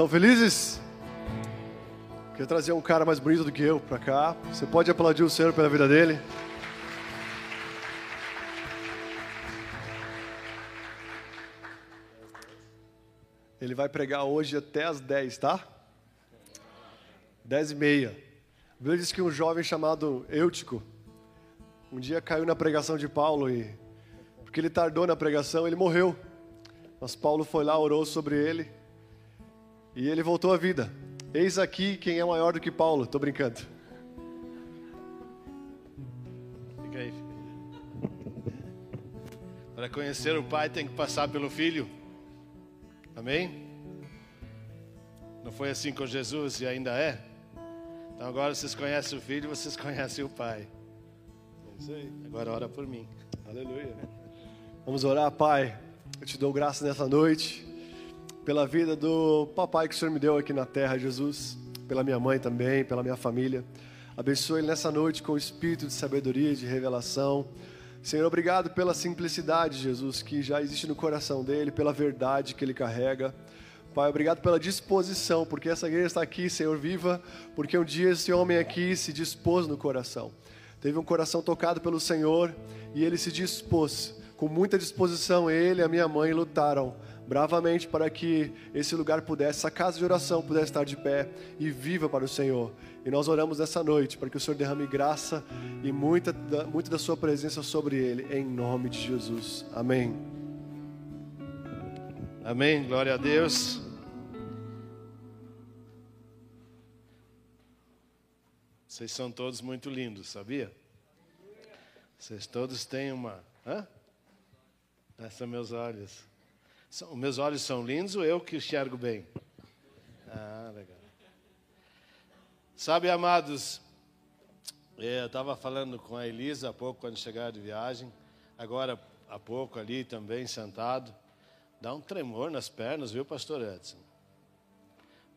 Estão felizes? Quero trazer um cara mais bonito do que eu para cá. Você pode aplaudir o Senhor pela vida dele? Ele vai pregar hoje até as 10, tá? 10 e meia. A Bíblia diz que um jovem chamado Eutico um dia caiu na pregação de Paulo e porque ele tardou na pregação, ele morreu. Mas Paulo foi lá, orou sobre ele e ele voltou à vida. Eis aqui quem é maior do que Paulo. Tô brincando. Fica aí. Para conhecer o Pai tem que passar pelo Filho. Amém? Não foi assim com Jesus e ainda é? Então agora vocês conhecem o Filho, vocês conhecem o Pai. É isso aí. Agora ora por mim. Aleluia. Vamos orar, Pai. Eu te dou graça nessa noite pela vida do papai que o Senhor me deu aqui na terra, Jesus, pela minha mãe também, pela minha família. Abençoe ele nessa noite com o espírito de sabedoria, de revelação. Senhor, obrigado pela simplicidade, Jesus, que já existe no coração dele, pela verdade que ele carrega. Pai, obrigado pela disposição, porque essa igreja está aqui, Senhor, viva, porque um dia esse homem aqui se dispôs no coração. Teve um coração tocado pelo Senhor e ele se dispôs com muita disposição, ele e a minha mãe lutaram bravamente para que esse lugar pudesse, essa casa de oração pudesse estar de pé e viva para o Senhor. E nós oramos nessa noite para que o Senhor derrame graça e muita, muita da sua presença sobre ele, em nome de Jesus. Amém. Amém. Glória a Deus. Vocês são todos muito lindos, sabia? Vocês todos têm uma. Hã? Essa meus olhos. Os meus olhos são lindos ou eu que enxergo bem? Ah, legal. Sabe, amados, é, eu estava falando com a Elisa há pouco, quando chegaram de viagem, agora há pouco ali também, sentado. Dá um tremor nas pernas, viu, pastor Edson?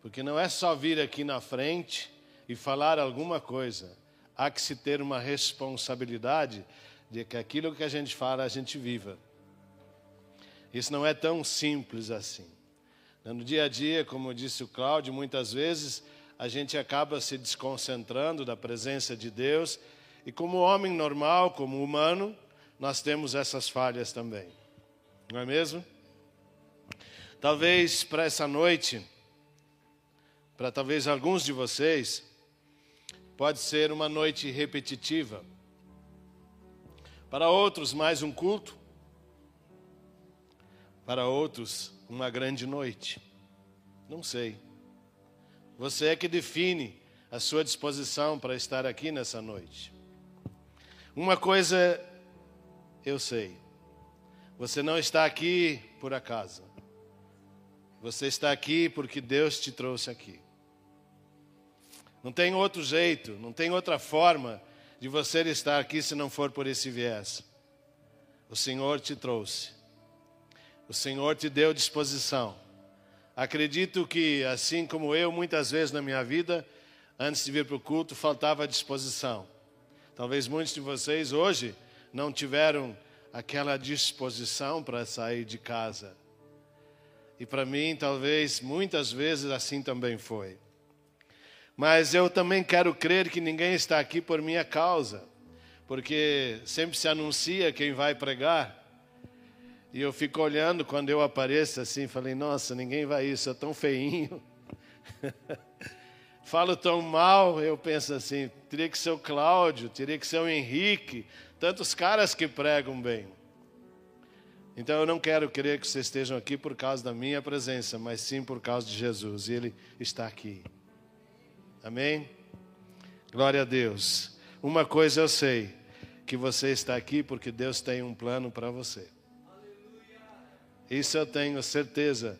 Porque não é só vir aqui na frente e falar alguma coisa. Há que se ter uma responsabilidade de que aquilo que a gente fala, a gente viva. Isso não é tão simples assim. No dia a dia, como disse o Cláudio, muitas vezes a gente acaba se desconcentrando da presença de Deus, e como homem normal, como humano, nós temos essas falhas também. Não é mesmo? Talvez para essa noite, para talvez alguns de vocês, pode ser uma noite repetitiva. Para outros, mais um culto para outros, uma grande noite. Não sei. Você é que define a sua disposição para estar aqui nessa noite. Uma coisa eu sei. Você não está aqui por acaso. Você está aqui porque Deus te trouxe aqui. Não tem outro jeito, não tem outra forma de você estar aqui se não for por esse viés. O Senhor te trouxe. O Senhor te deu disposição. Acredito que, assim como eu, muitas vezes na minha vida, antes de vir para o culto, faltava disposição. Talvez muitos de vocês hoje não tiveram aquela disposição para sair de casa. E para mim, talvez muitas vezes assim também foi. Mas eu também quero crer que ninguém está aqui por minha causa, porque sempre se anuncia quem vai pregar. E eu fico olhando quando eu apareço assim, falei, nossa, ninguém vai isso, é tão feinho. Falo tão mal, eu penso assim, teria que ser o Cláudio, teria que ser o Henrique, tantos caras que pregam bem. Então eu não quero crer que vocês estejam aqui por causa da minha presença, mas sim por causa de Jesus, e Ele está aqui. Amém? Glória a Deus. Uma coisa eu sei, que você está aqui porque Deus tem um plano para você. Isso eu tenho certeza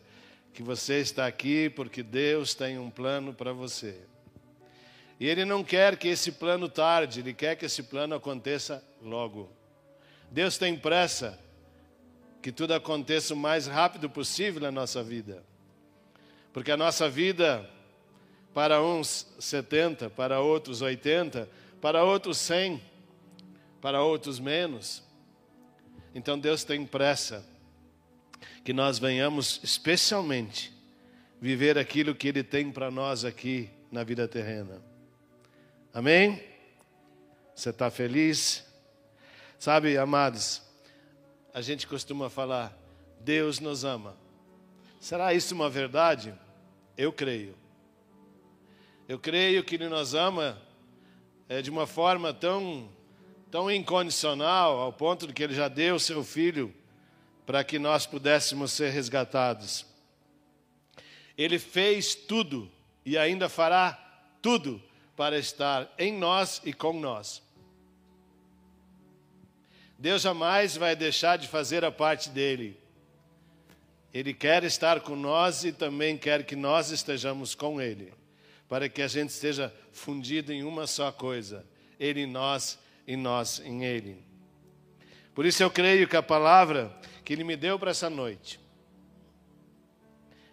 que você está aqui porque Deus tem um plano para você. E Ele não quer que esse plano tarde, Ele quer que esse plano aconteça logo. Deus tem pressa que tudo aconteça o mais rápido possível na nossa vida. Porque a nossa vida, para uns 70, para outros 80, para outros 100, para outros menos. Então Deus tem pressa que nós venhamos especialmente viver aquilo que Ele tem para nós aqui na vida terrena. Amém? Você está feliz? Sabe, amados, a gente costuma falar, Deus nos ama. Será isso uma verdade? Eu creio. Eu creio que Ele nos ama é, de uma forma tão, tão incondicional, ao ponto de que Ele já deu o seu Filho para que nós pudéssemos ser resgatados. Ele fez tudo e ainda fará tudo para estar em nós e com nós. Deus jamais vai deixar de fazer a parte dele. Ele quer estar com nós e também quer que nós estejamos com Ele, para que a gente esteja fundido em uma só coisa: Ele em nós e nós em Ele. Por isso eu creio que a palavra que Ele me deu para essa noite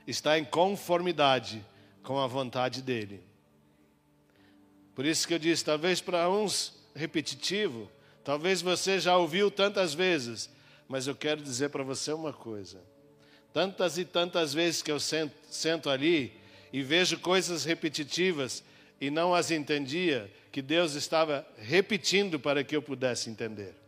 está em conformidade com a vontade dEle. Por isso que eu disse, talvez para uns repetitivo, talvez você já ouviu tantas vezes, mas eu quero dizer para você uma coisa. Tantas e tantas vezes que eu sento, sento ali e vejo coisas repetitivas e não as entendia, que Deus estava repetindo para que eu pudesse entender.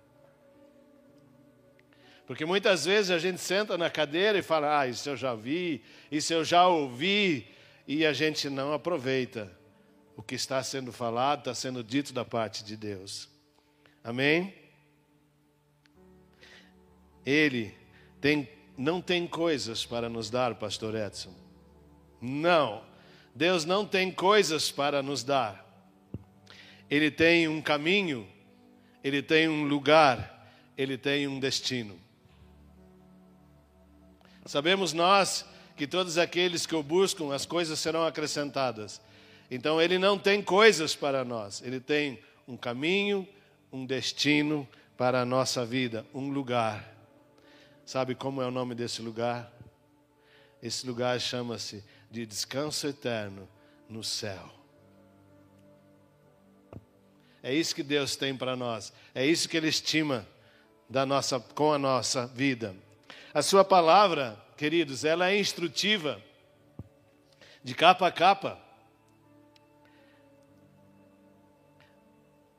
Porque muitas vezes a gente senta na cadeira e fala: Ah, isso eu já vi, isso eu já ouvi, e a gente não aproveita o que está sendo falado, está sendo dito da parte de Deus. Amém? Ele tem, não tem coisas para nos dar, Pastor Edson. Não. Deus não tem coisas para nos dar. Ele tem um caminho, ele tem um lugar, ele tem um destino. Sabemos nós que todos aqueles que o buscam, as coisas serão acrescentadas. Então ele não tem coisas para nós, ele tem um caminho, um destino para a nossa vida, um lugar. Sabe como é o nome desse lugar? Esse lugar chama-se de descanso eterno no céu. É isso que Deus tem para nós. É isso que Ele estima da nossa, com a nossa vida. A Sua palavra, queridos, ela é instrutiva, de capa a capa.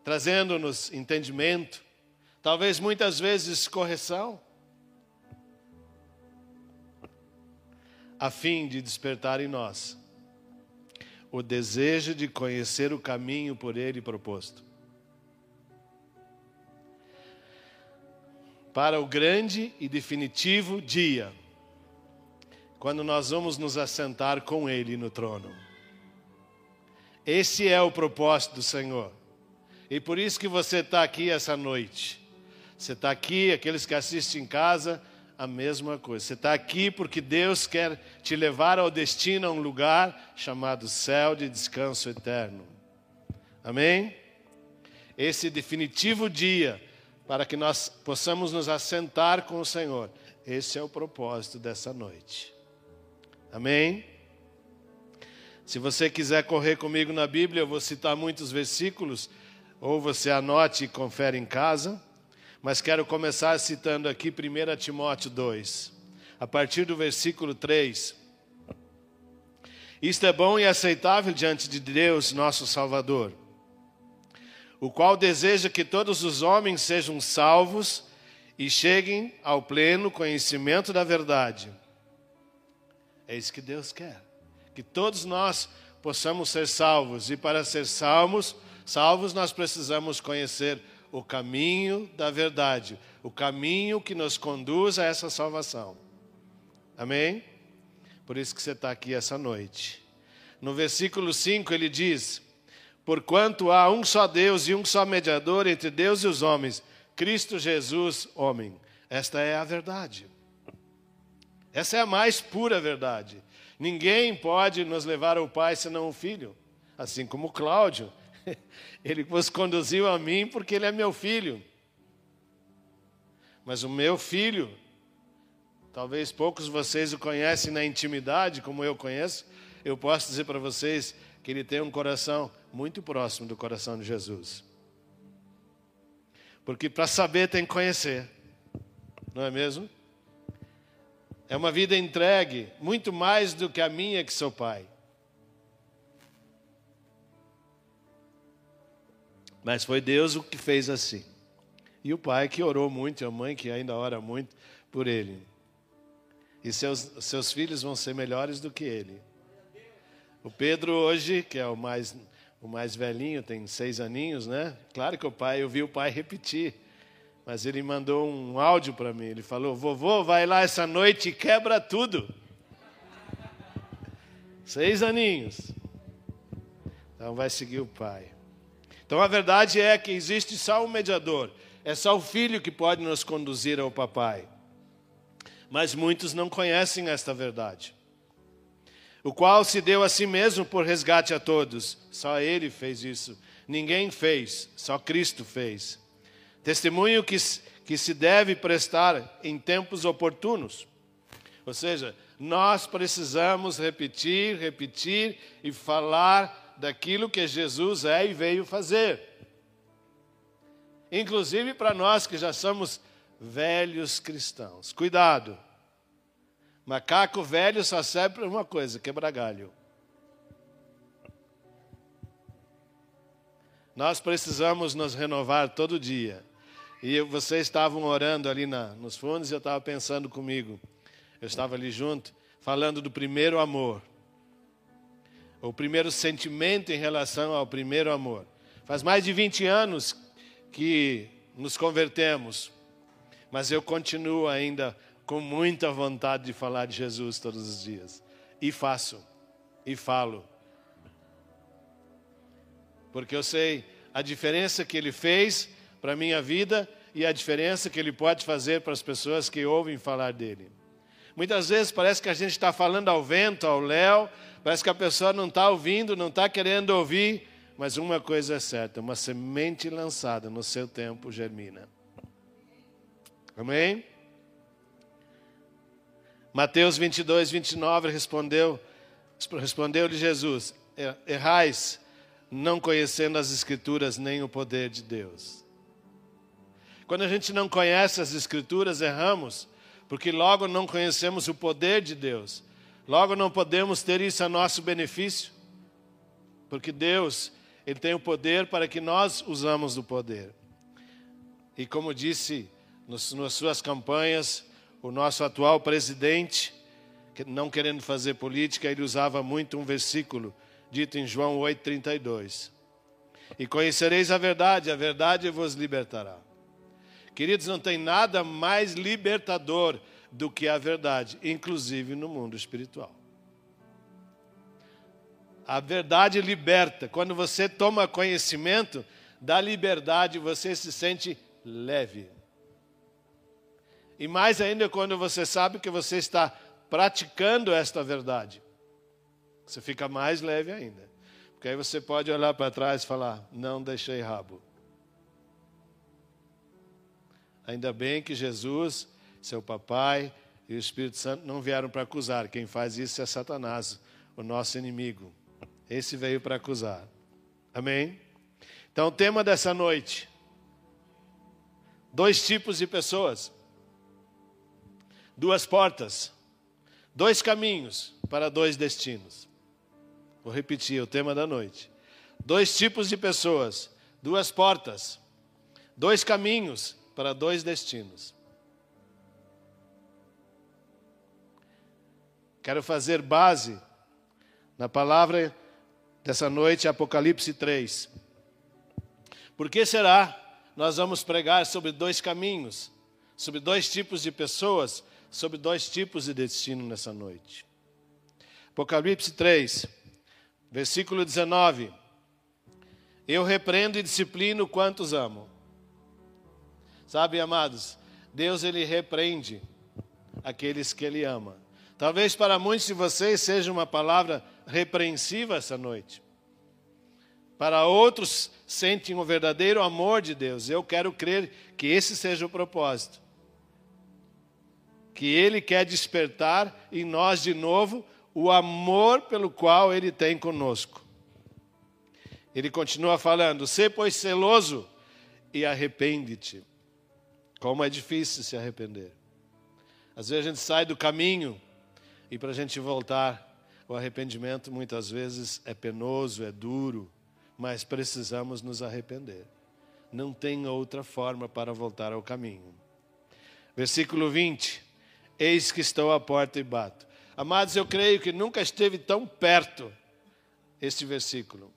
trazendo-nos entendimento, talvez muitas vezes correção, a fim de despertar em nós o desejo de conhecer o caminho por Ele proposto. Para o grande e definitivo dia, quando nós vamos nos assentar com Ele no trono. Esse é o propósito do Senhor. E por isso que você está aqui essa noite. Você está aqui, aqueles que assistem em casa, a mesma coisa. Você está aqui porque Deus quer te levar ao destino, a um lugar chamado céu de descanso eterno. Amém? Esse definitivo dia para que nós possamos nos assentar com o Senhor. Esse é o propósito dessa noite. Amém? Se você quiser correr comigo na Bíblia, eu vou citar muitos versículos ou você anote e confere em casa, mas quero começar citando aqui 1 Timóteo 2, a partir do versículo 3. Isto é bom e aceitável diante de Deus, nosso Salvador, o qual deseja que todos os homens sejam salvos e cheguem ao pleno conhecimento da verdade. É isso que Deus quer, que todos nós possamos ser salvos, e para ser salvos, Salvos, nós precisamos conhecer o caminho da verdade, o caminho que nos conduz a essa salvação. Amém? Por isso que você está aqui essa noite. No versículo 5 ele diz: Porquanto há um só Deus e um só mediador entre Deus e os homens, Cristo Jesus, homem. Esta é a verdade. Essa é a mais pura verdade. Ninguém pode nos levar ao Pai senão o Filho. Assim como Cláudio Ele vos conduziu a mim porque ele é meu filho. Mas o meu filho, talvez poucos vocês o conhecem na intimidade, como eu conheço, eu posso dizer para vocês que ele tem um coração muito próximo do coração de Jesus. Porque para saber tem que conhecer, não é mesmo? É uma vida entregue, muito mais do que a minha que sou pai. Mas foi Deus o que fez assim. E o pai que orou muito, e a mãe que ainda ora muito por ele. E seus, seus filhos vão ser melhores do que ele. O Pedro hoje, que é o mais, o mais velhinho, tem seis aninhos, né? Claro que o pai, eu vi o pai repetir. Mas ele mandou um áudio para mim. Ele falou: Vovô, vai lá essa noite e quebra tudo. Seis aninhos. Então vai seguir o pai. Então a verdade é que existe só um mediador. É só o filho que pode nos conduzir ao papai. Mas muitos não conhecem esta verdade. O qual se deu a si mesmo por resgate a todos. Só ele fez isso. Ninguém fez, só Cristo fez. Testemunho que, que se deve prestar em tempos oportunos. Ou seja, nós precisamos repetir, repetir e falar daquilo que Jesus é e veio fazer. Inclusive para nós que já somos velhos cristãos. Cuidado. Macaco velho só serve para uma coisa: quebrar galho. Nós precisamos nos renovar todo dia. E vocês estavam orando ali na, nos fundos e eu estava pensando comigo. Eu estava ali junto, falando do primeiro amor. O primeiro sentimento em relação ao primeiro amor. Faz mais de 20 anos que nos convertemos, mas eu continuo ainda com muita vontade de falar de Jesus todos os dias. E faço, e falo. Porque eu sei a diferença que ele fez para a minha vida e a diferença que ele pode fazer para as pessoas que ouvem falar dele. Muitas vezes parece que a gente está falando ao vento, ao léu, parece que a pessoa não está ouvindo, não está querendo ouvir, mas uma coisa é certa: uma semente lançada no seu tempo germina. Amém? Mateus 22, 29 respondeu, respondeu-lhe Jesus: Errais, não conhecendo as Escrituras nem o poder de Deus. Quando a gente não conhece as Escrituras, erramos, porque logo não conhecemos o poder de Deus, logo não podemos ter isso a nosso benefício, porque Deus ele tem o poder para que nós usamos do poder. E como disse nas suas campanhas, o nosso atual presidente, não querendo fazer política, ele usava muito um versículo dito em João 8,32. E conhecereis a verdade, a verdade vos libertará. Queridos, não tem nada mais libertador do que a verdade, inclusive no mundo espiritual. A verdade liberta. Quando você toma conhecimento da liberdade, você se sente leve. E mais ainda quando você sabe que você está praticando esta verdade. Você fica mais leve ainda. Porque aí você pode olhar para trás e falar: não deixei rabo. Ainda bem que Jesus, seu papai e o Espírito Santo não vieram para acusar. Quem faz isso é Satanás, o nosso inimigo. Esse veio para acusar. Amém? Então, o tema dessa noite: dois tipos de pessoas, duas portas, dois caminhos para dois destinos. Vou repetir o tema da noite: dois tipos de pessoas, duas portas, dois caminhos para dois destinos. Quero fazer base na palavra dessa noite, Apocalipse 3. Por que será? Nós vamos pregar sobre dois caminhos, sobre dois tipos de pessoas, sobre dois tipos de destino nessa noite. Apocalipse 3, versículo 19. Eu repreendo e disciplino quantos amo. Sabe, amados, Deus ele repreende aqueles que ele ama. Talvez para muitos de vocês seja uma palavra repreensiva essa noite. Para outros, sentem o verdadeiro amor de Deus. Eu quero crer que esse seja o propósito. Que Ele quer despertar em nós de novo o amor pelo qual Ele tem conosco. Ele continua falando: Sê, pois, celoso e arrepende-te. Como é difícil se arrepender. Às vezes a gente sai do caminho e para a gente voltar, o arrependimento muitas vezes é penoso, é duro, mas precisamos nos arrepender. Não tem outra forma para voltar ao caminho. Versículo 20: Eis que estou à porta e bato. Amados, eu creio que nunca esteve tão perto este versículo.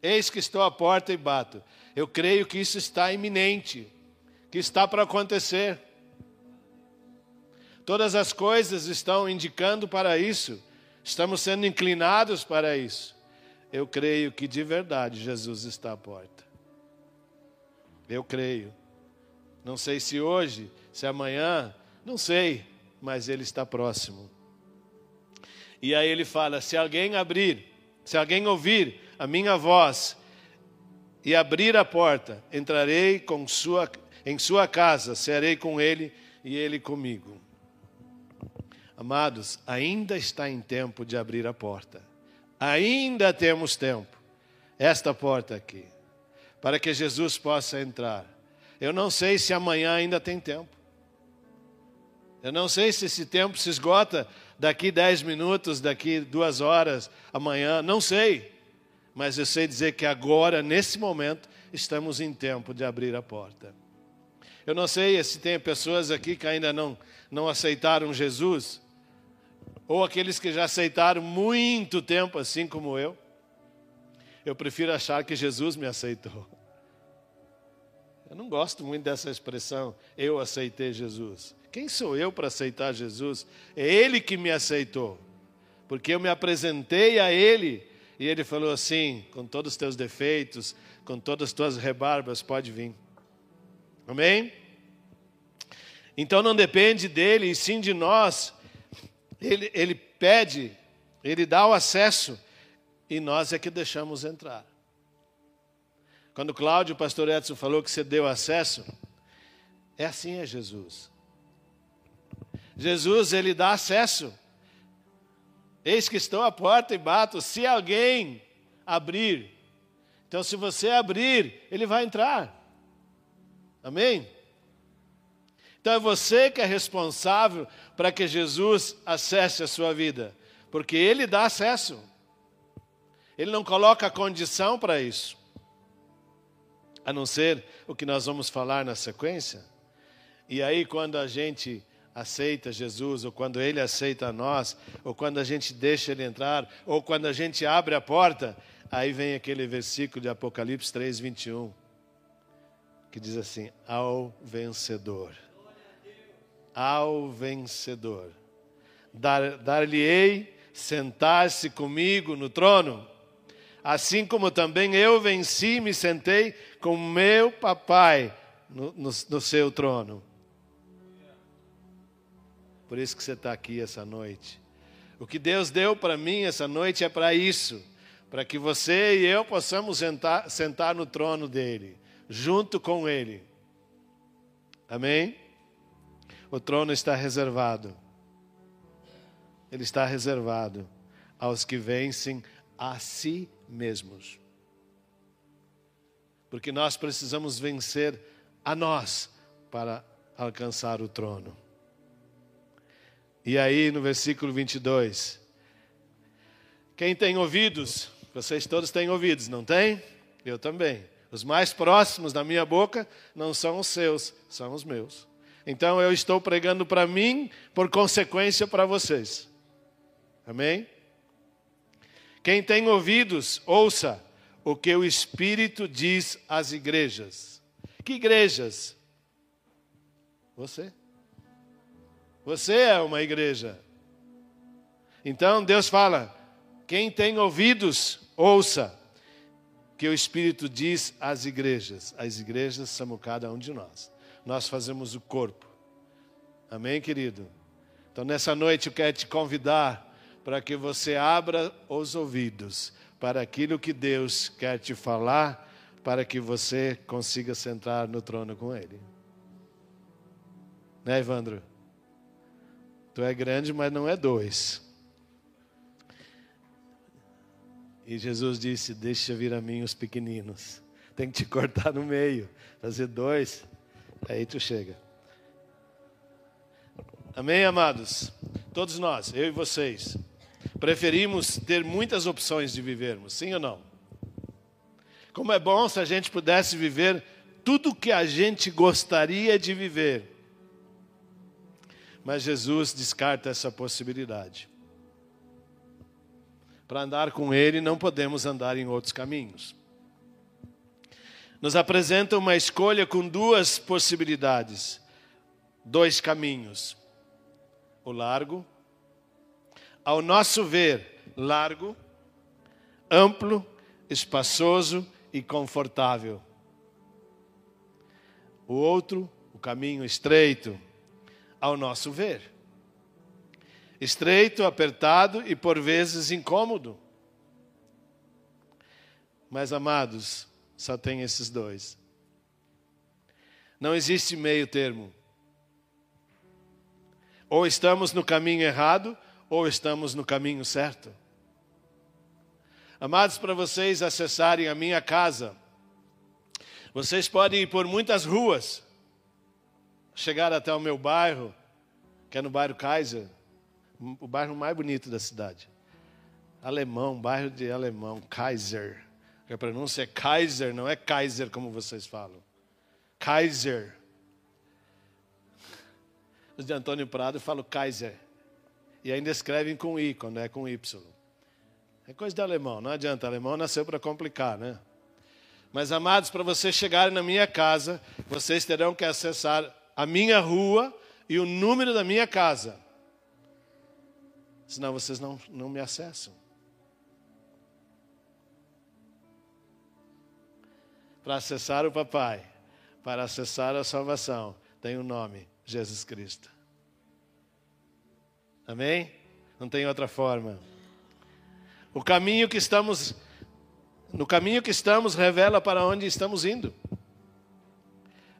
Eis que estou à porta e bato. Eu creio que isso está iminente, que está para acontecer. Todas as coisas estão indicando para isso. Estamos sendo inclinados para isso. Eu creio que de verdade Jesus está à porta. Eu creio. Não sei se hoje, se amanhã, não sei, mas ele está próximo. E aí ele fala: se alguém abrir, se alguém ouvir a minha voz e abrir a porta, entrarei sua, em sua casa, serei com ele e ele comigo. Amados, ainda está em tempo de abrir a porta. Ainda temos tempo. Esta porta aqui. Para que Jesus possa entrar. Eu não sei se amanhã ainda tem tempo. Eu não sei se esse tempo se esgota daqui dez minutos, daqui duas horas, amanhã. Não sei. Mas eu sei dizer que agora, nesse momento, estamos em tempo de abrir a porta. Eu não sei se tem pessoas aqui que ainda não, não aceitaram Jesus ou aqueles que já aceitaram muito tempo, assim como eu. Eu prefiro achar que Jesus me aceitou. Eu não gosto muito dessa expressão, eu aceitei Jesus. Quem sou eu para aceitar Jesus? É Ele que me aceitou. Porque eu me apresentei a Ele e Ele falou assim: com todos os teus defeitos, com todas as tuas rebarbas, pode vir. Amém? Então não depende dele, e sim de nós ele, ele pede, ele dá o acesso e nós é que deixamos entrar. Quando Cláudio, o pastor Edson, falou que você deu acesso, é assim é Jesus. Jesus, ele dá acesso. Eis que estou à porta e bato, se alguém abrir. Então, se você abrir, ele vai entrar. Amém? Então é você que é responsável para que Jesus acesse a sua vida, porque Ele dá acesso. Ele não coloca condição para isso, a não ser o que nós vamos falar na sequência. E aí, quando a gente aceita Jesus, ou quando Ele aceita nós, ou quando a gente deixa Ele entrar, ou quando a gente abre a porta, aí vem aquele versículo de Apocalipse 3, 21, que diz assim: Ao vencedor ao vencedor. Dar-lhe-ei sentar-se comigo no trono, assim como também eu venci e me sentei com meu papai no, no, no seu trono. Por isso que você está aqui essa noite. O que Deus deu para mim essa noite é para isso, para que você e eu possamos sentar, sentar no trono dele, junto com ele. Amém? O trono está reservado. Ele está reservado aos que vencem a si mesmos. Porque nós precisamos vencer a nós para alcançar o trono. E aí no versículo 22, quem tem ouvidos, vocês todos têm ouvidos, não tem? Eu também. Os mais próximos da minha boca não são os seus, são os meus. Então eu estou pregando para mim, por consequência para vocês. Amém? Quem tem ouvidos, ouça o que o Espírito diz às igrejas. Que igrejas? Você. Você é uma igreja. Então Deus fala: quem tem ouvidos, ouça que o Espírito diz às igrejas. As igrejas somos cada um de nós nós fazemos o corpo. Amém, querido? Então, nessa noite eu quero te convidar para que você abra os ouvidos para aquilo que Deus quer te falar, para que você consiga sentar no trono com Ele. Né, Evandro? Tu é grande, mas não é dois. E Jesus disse: Deixa vir a mim os pequeninos. Tem que te cortar no meio, fazer dois. Aí tu chega. Amém, amados? Todos nós, eu e vocês, preferimos ter muitas opções de vivermos, sim ou não? Como é bom se a gente pudesse viver tudo que a gente gostaria de viver. Mas Jesus descarta essa possibilidade. Para andar com Ele, não podemos andar em outros caminhos. Nos apresenta uma escolha com duas possibilidades, dois caminhos: o largo, ao nosso ver, largo, amplo, espaçoso e confortável. O outro, o caminho estreito, ao nosso ver. Estreito, apertado e por vezes incômodo. Mas, amados, só tem esses dois. Não existe meio termo. Ou estamos no caminho errado, ou estamos no caminho certo. Amados, para vocês acessarem a minha casa, vocês podem ir por muitas ruas, chegar até o meu bairro, que é no bairro Kaiser, o bairro mais bonito da cidade. Alemão, bairro de alemão, Kaiser. A pronúncia é Kaiser, não é Kaiser como vocês falam. Kaiser. Os de Antônio Prado falam Kaiser. E ainda escrevem com I, quando é com Y. É coisa de alemão, não adianta. Alemão nasceu para complicar, né? Mas, amados, para vocês chegarem na minha casa, vocês terão que acessar a minha rua e o número da minha casa. Senão vocês não, não me acessam. Para acessar o Papai, para acessar a salvação, tem o um nome: Jesus Cristo. Amém? Não tem outra forma. O caminho que estamos no caminho que estamos revela para onde estamos indo.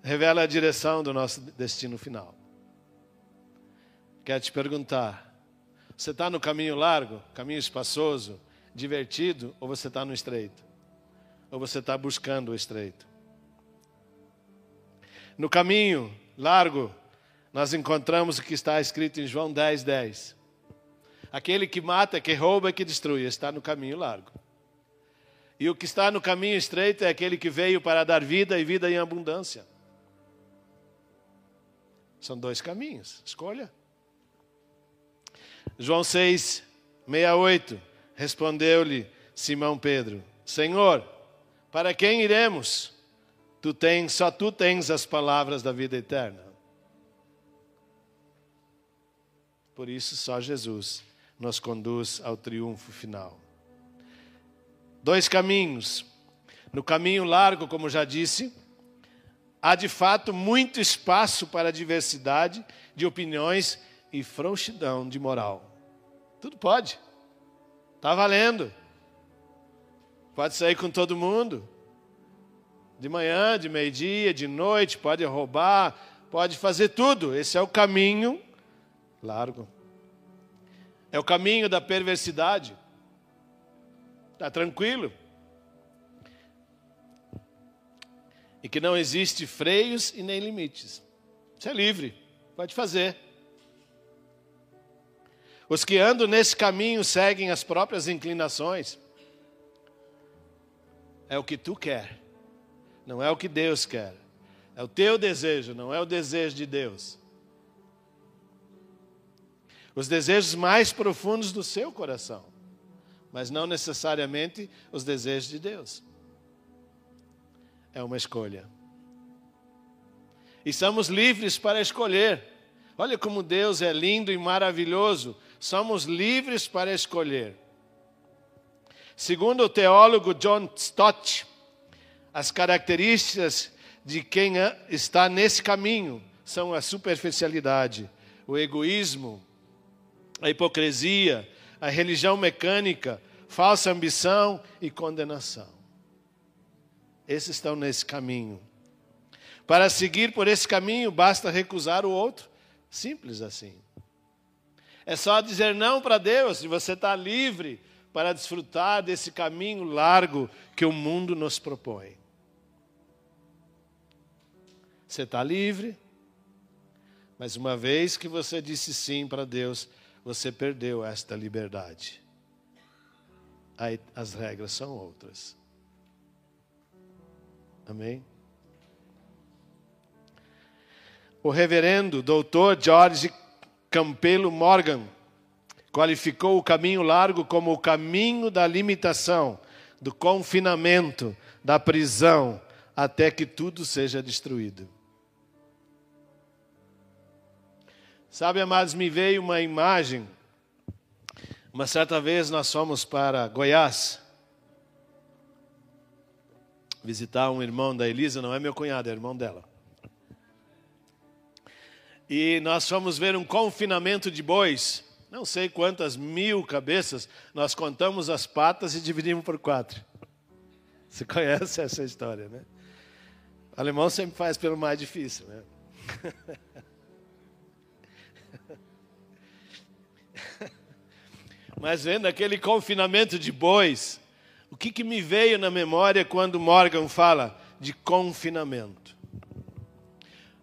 Revela a direção do nosso destino final. Quero te perguntar: você está no caminho largo, caminho espaçoso, divertido, ou você está no estreito? Ou você está buscando o estreito? No caminho largo, nós encontramos o que está escrito em João 10, 10. Aquele que mata, que rouba, que destrui, está no caminho largo. E o que está no caminho estreito é aquele que veio para dar vida e vida em abundância. São dois caminhos, escolha. João 6, 68, respondeu-lhe Simão Pedro: Senhor, para quem iremos? Tu tens, só tu tens as palavras da vida eterna. Por isso, só Jesus nos conduz ao triunfo final. Dois caminhos. No caminho largo, como já disse, há de fato muito espaço para diversidade de opiniões e frouxidão de moral. Tudo pode. Está valendo. Pode sair com todo mundo. De manhã, de meio-dia, de noite, pode roubar, pode fazer tudo. Esse é o caminho largo. É o caminho da perversidade. Está tranquilo. E que não existe freios e nem limites. Você é livre, pode fazer. Os que andam nesse caminho seguem as próprias inclinações. É o que tu quer, não é o que Deus quer. É o teu desejo, não é o desejo de Deus os desejos mais profundos do seu coração, mas não necessariamente os desejos de Deus. É uma escolha. E somos livres para escolher. Olha como Deus é lindo e maravilhoso. Somos livres para escolher. Segundo o teólogo John Stott, as características de quem está nesse caminho são a superficialidade, o egoísmo, a hipocrisia, a religião mecânica, falsa ambição e condenação. Esses estão nesse caminho. Para seguir por esse caminho, basta recusar o outro. Simples assim. É só dizer não para Deus e você está livre para desfrutar desse caminho largo que o mundo nos propõe. Você está livre Mas uma vez que você disse sim para Deus, você perdeu esta liberdade. Aí as regras são outras. Amém? O reverendo doutor George Campelo Morgan qualificou o caminho largo como o caminho da limitação, do confinamento, da prisão, até que tudo seja destruído. Sabe, amados, me veio uma imagem. Uma certa vez nós fomos para Goiás visitar um irmão da Elisa, não é meu cunhado, é irmão dela. E nós fomos ver um confinamento de bois. Não sei quantas mil cabeças, nós contamos as patas e dividimos por quatro. Você conhece essa história, né? O alemão sempre faz pelo mais difícil, né? Mas vendo aquele confinamento de bois, o que, que me veio na memória quando Morgan fala de confinamento?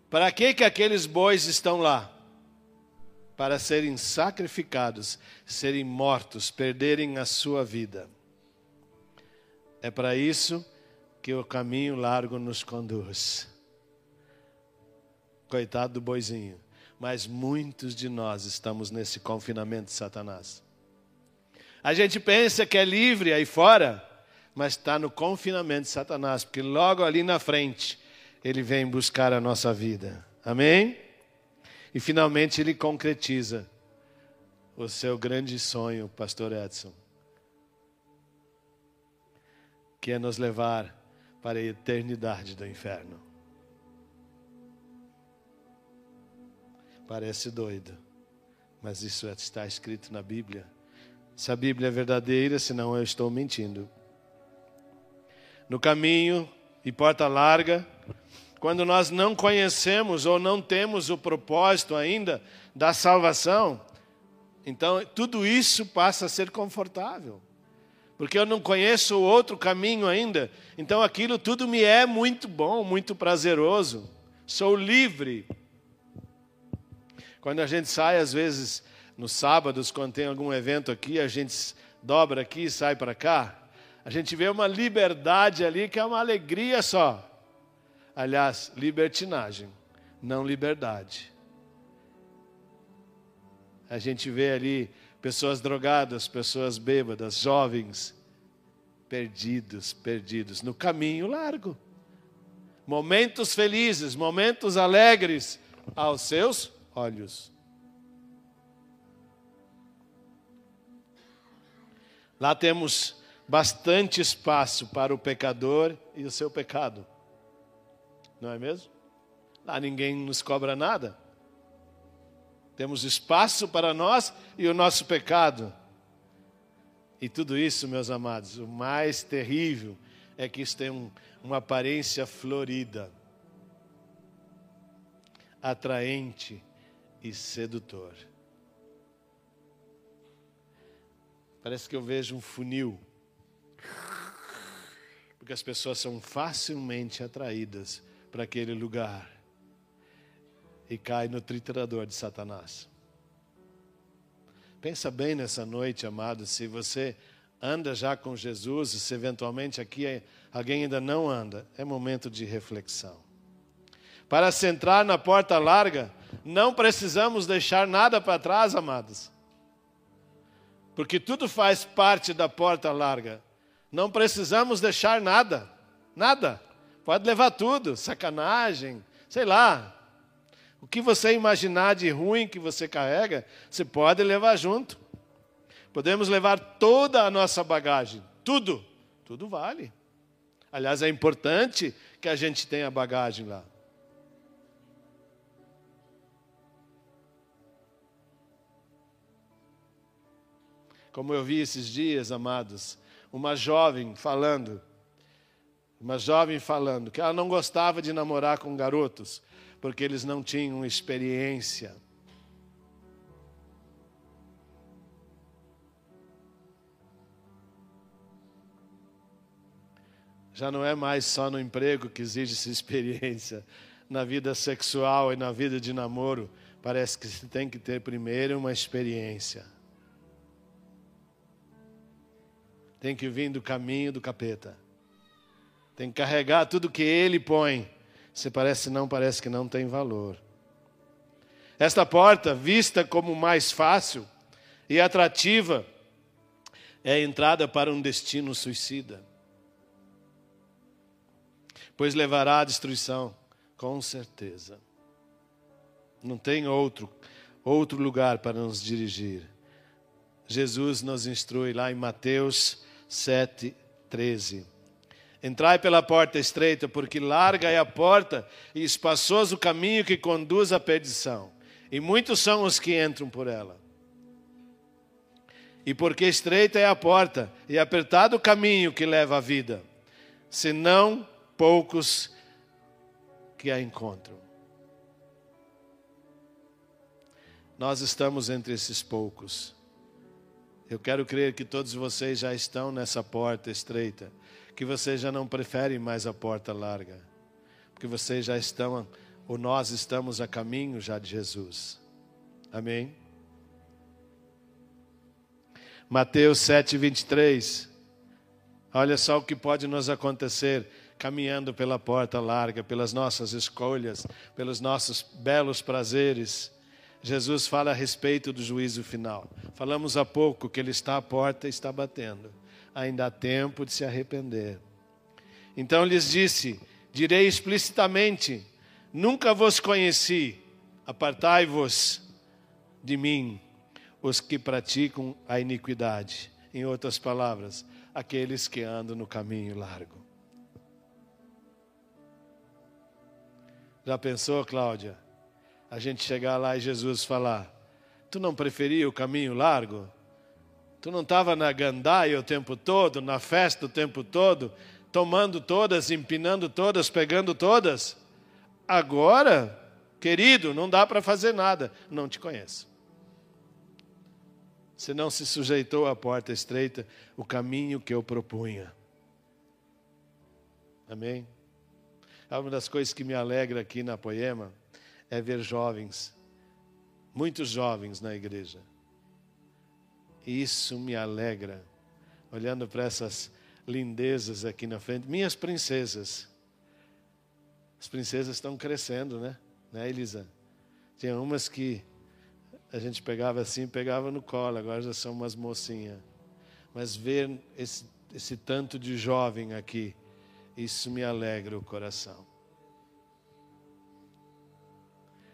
Para que, que aqueles bois estão lá? Para serem sacrificados, serem mortos, perderem a sua vida. É para isso que o caminho largo nos conduz. Coitado do boizinho. Mas muitos de nós estamos nesse confinamento de Satanás. A gente pensa que é livre aí fora, mas está no confinamento de Satanás, porque logo ali na frente ele vem buscar a nossa vida. Amém? E finalmente ele concretiza o seu grande sonho, Pastor Edson, que é nos levar para a eternidade do inferno. Parece doido, mas isso está escrito na Bíblia. Se a Bíblia é verdadeira, senão eu estou mentindo. No caminho e porta larga, quando nós não conhecemos ou não temos o propósito ainda da salvação, então tudo isso passa a ser confortável. Porque eu não conheço outro caminho ainda, então aquilo tudo me é muito bom, muito prazeroso. Sou livre. Quando a gente sai, às vezes, nos sábados, quando tem algum evento aqui, a gente dobra aqui e sai para cá. A gente vê uma liberdade ali que é uma alegria só. Aliás, libertinagem, não liberdade. A gente vê ali pessoas drogadas, pessoas bêbadas, jovens, perdidos, perdidos, no caminho largo. Momentos felizes, momentos alegres aos seus olhos. Lá temos bastante espaço para o pecador e o seu pecado. Não é mesmo? Lá ninguém nos cobra nada. Temos espaço para nós e o nosso pecado. E tudo isso, meus amados, o mais terrível é que isso tem um, uma aparência florida, atraente e sedutor. Parece que eu vejo um funil. Porque as pessoas são facilmente atraídas para aquele lugar e caem no triturador de Satanás. Pensa bem nessa noite, amado, se você anda já com Jesus, se eventualmente aqui alguém ainda não anda, é momento de reflexão. Para se entrar na porta larga, não precisamos deixar nada para trás, amados porque tudo faz parte da porta larga. Não precisamos deixar nada, nada. Pode levar tudo, sacanagem, sei lá. O que você imaginar de ruim que você carrega, você pode levar junto. Podemos levar toda a nossa bagagem, tudo, tudo vale. Aliás, é importante que a gente tenha bagagem lá. Como eu vi esses dias, amados, uma jovem falando, uma jovem falando que ela não gostava de namorar com garotos, porque eles não tinham experiência. Já não é mais só no emprego que exige-se experiência, na vida sexual e na vida de namoro, parece que você tem que ter primeiro uma experiência. Tem que vir do caminho do capeta. Tem que carregar tudo que ele põe. Você parece não, parece que não tem valor. Esta porta, vista como mais fácil e atrativa, é a entrada para um destino suicida. Pois levará à destruição, com certeza. Não tem outro outro lugar para nos dirigir. Jesus nos instrui lá em Mateus 7, 13. Entrai pela porta estreita, porque larga é a porta e espaçoso o caminho que conduz à perdição, e muitos são os que entram por ela. E porque estreita é a porta e apertado o caminho que leva à vida, senão poucos que a encontram. Nós estamos entre esses poucos. Eu quero crer que todos vocês já estão nessa porta estreita, que vocês já não preferem mais a porta larga, porque vocês já estão, ou nós estamos a caminho já de Jesus. Amém? Mateus 7, 23. Olha só o que pode nos acontecer caminhando pela porta larga, pelas nossas escolhas, pelos nossos belos prazeres Jesus fala a respeito do juízo final. Falamos há pouco que ele está à porta e está batendo. Ainda há tempo de se arrepender. Então lhes disse: Direi explicitamente: Nunca vos conheci, apartai-vos de mim, os que praticam a iniquidade. Em outras palavras, aqueles que andam no caminho largo. Já pensou, Cláudia? A gente chegar lá e Jesus falar: Tu não preferia o caminho largo? Tu não estava na gandaia o tempo todo, na festa o tempo todo, tomando todas, empinando todas, pegando todas? Agora, querido, não dá para fazer nada. Não te conheço. Você não se sujeitou à porta estreita, o caminho que eu propunha. Amém? É uma das coisas que me alegra aqui na Poema é ver jovens, muitos jovens na igreja. E isso me alegra, olhando para essas lindezas aqui na frente, minhas princesas. As princesas estão crescendo, né? Né, Elisa? Tinha umas que a gente pegava assim, pegava no colo, agora já são umas mocinhas. Mas ver esse, esse tanto de jovem aqui, isso me alegra o coração.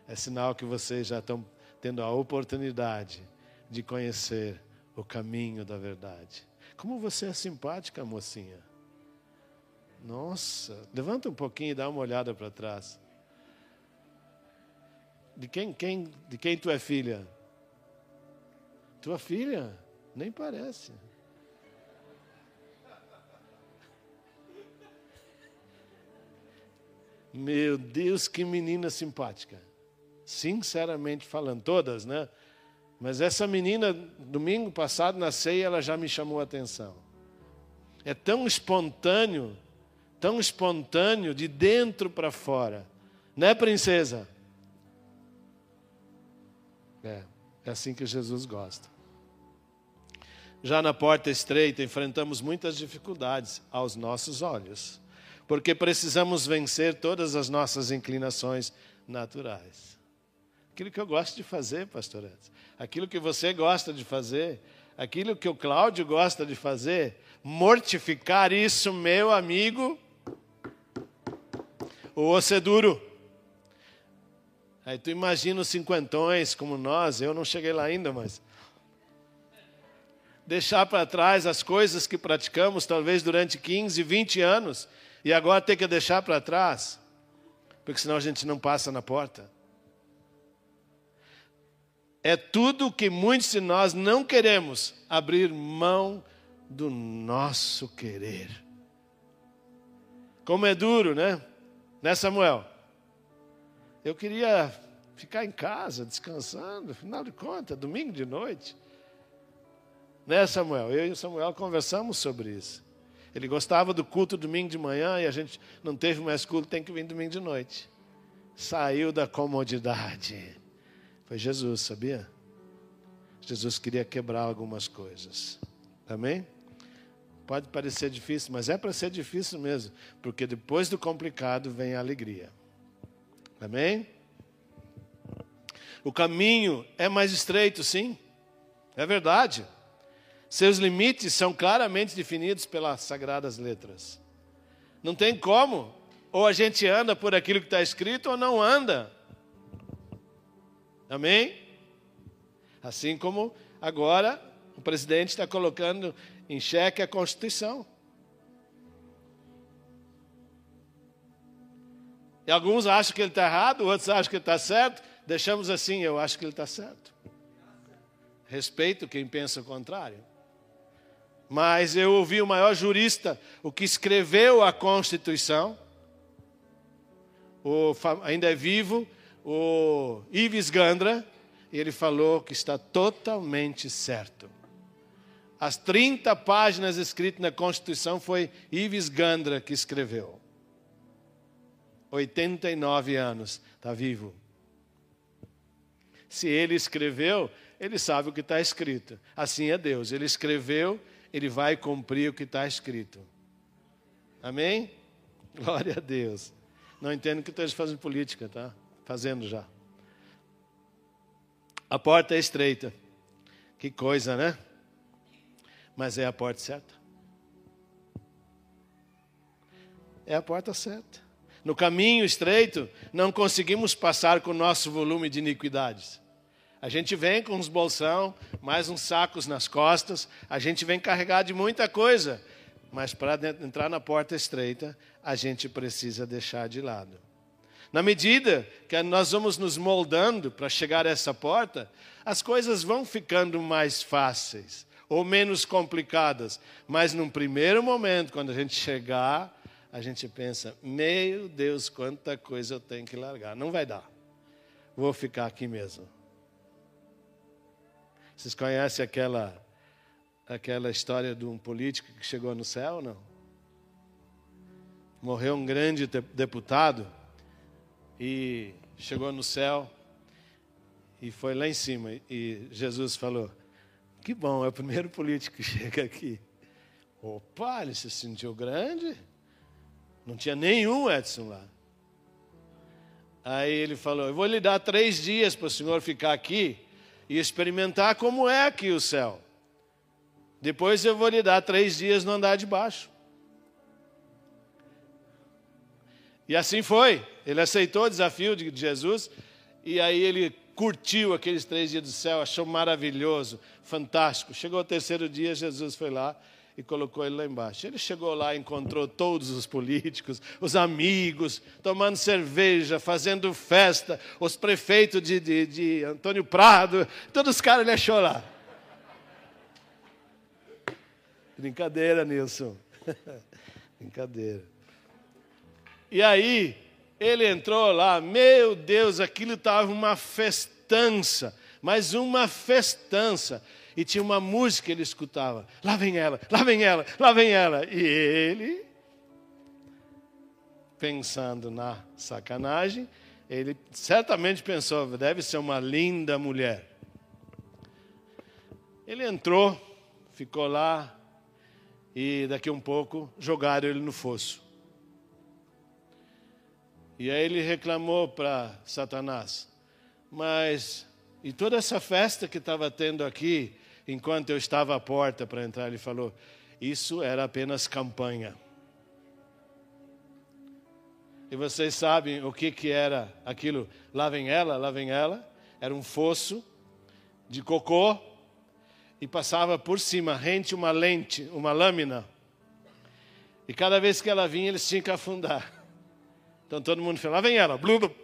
É sinal que vocês já estão tendo a oportunidade de conhecer o caminho da verdade. Como você é simpática, mocinha. Nossa, levanta um pouquinho e dá uma olhada para trás. De quem, quem, de quem tu é filha? Tua filha? Nem parece. Meu Deus, que menina simpática sinceramente falando, todas, né? Mas essa menina, domingo passado na ceia, ela já me chamou a atenção. É tão espontâneo, tão espontâneo de dentro para fora. Né, princesa? É, é assim que Jesus gosta. Já na porta estreita, enfrentamos muitas dificuldades aos nossos olhos, porque precisamos vencer todas as nossas inclinações naturais. Aquilo que eu gosto de fazer, pastor Edson. Aquilo que você gosta de fazer. Aquilo que o Cláudio gosta de fazer. Mortificar isso, meu amigo. O osso é duro. Aí tu imagina os cinquentões como nós, eu não cheguei lá ainda, mas. Deixar para trás as coisas que praticamos, talvez durante 15, 20 anos, e agora ter que deixar para trás, porque senão a gente não passa na porta é tudo que muitos de nós não queremos abrir mão do nosso querer. Como é duro, né? Né, Samuel? Eu queria ficar em casa, descansando, afinal de contas, domingo de noite. Né, Samuel? Eu e o Samuel conversamos sobre isso. Ele gostava do culto domingo de manhã e a gente não teve mais culto, tem que vir domingo de noite. Saiu da comodidade Foi Jesus, sabia? Jesus queria quebrar algumas coisas. Amém? Pode parecer difícil, mas é para ser difícil mesmo, porque depois do complicado vem a alegria. Amém? O caminho é mais estreito, sim, é verdade. Seus limites são claramente definidos pelas sagradas letras. Não tem como, ou a gente anda por aquilo que está escrito ou não anda. Amém? Assim como agora o presidente está colocando em xeque a Constituição. E alguns acham que ele está errado, outros acham que ele está certo. Deixamos assim, eu acho que ele está certo. Respeito quem pensa o contrário. Mas eu ouvi o maior jurista, o que escreveu a Constituição, o, ainda é vivo, o Ives Gandra, e ele falou que está totalmente certo. As 30 páginas escritas na Constituição foi Ives Gandra que escreveu. 89 anos, está vivo. Se ele escreveu, ele sabe o que está escrito. Assim é Deus. Ele escreveu, ele vai cumprir o que está escrito. Amém? Glória a Deus. Não entendo que esteja fazendo política, tá? Fazendo já. A porta é estreita. Que coisa, né? mas é a porta certa. É a porta certa. No caminho estreito, não conseguimos passar com o nosso volume de iniquidades. A gente vem com uns bolsão, mais uns sacos nas costas, a gente vem carregado de muita coisa, mas para entrar na porta estreita, a gente precisa deixar de lado. Na medida que nós vamos nos moldando para chegar a essa porta, as coisas vão ficando mais fáceis ou menos complicadas. Mas num primeiro momento, quando a gente chegar, a gente pensa: meu Deus, quanta coisa eu tenho que largar. Não vai dar. Vou ficar aqui mesmo. Vocês conhecem aquela aquela história de um político que chegou no céu, não? Morreu um grande deputado e chegou no céu e foi lá em cima e Jesus falou: que bom, é o primeiro político que chega aqui. Opa, ele se sentiu grande. Não tinha nenhum Edson lá. Aí ele falou: Eu vou lhe dar três dias para o senhor ficar aqui e experimentar como é aqui o céu. Depois eu vou lhe dar três dias no andar de baixo. E assim foi. Ele aceitou o desafio de Jesus e aí ele curtiu aqueles três dias do céu, achou maravilhoso, fantástico. Chegou o terceiro dia, Jesus foi lá e colocou ele lá embaixo. Ele chegou lá, encontrou todos os políticos, os amigos, tomando cerveja, fazendo festa, os prefeitos de, de, de Antônio Prado, todos os caras ele achou lá. Brincadeira, Nilson. Brincadeira. E aí, ele entrou lá, meu Deus, aquilo estava uma festança, mas uma festança. E tinha uma música que ele escutava: lá vem ela, lá vem ela, lá vem ela. E ele, pensando na sacanagem, ele certamente pensou: deve ser uma linda mulher. Ele entrou, ficou lá, e daqui a um pouco jogaram ele no fosso. E aí ele reclamou para Satanás. Mas, e toda essa festa que estava tendo aqui, enquanto eu estava à porta para entrar, ele falou: Isso era apenas campanha. E vocês sabem o que, que era aquilo? Lá vem ela, lá vem ela. Era um fosso de cocô e passava por cima, rente uma lente, uma lâmina. E cada vez que ela vinha, eles tinham que afundar. Então todo mundo fala, lá vem ela, blu, blu.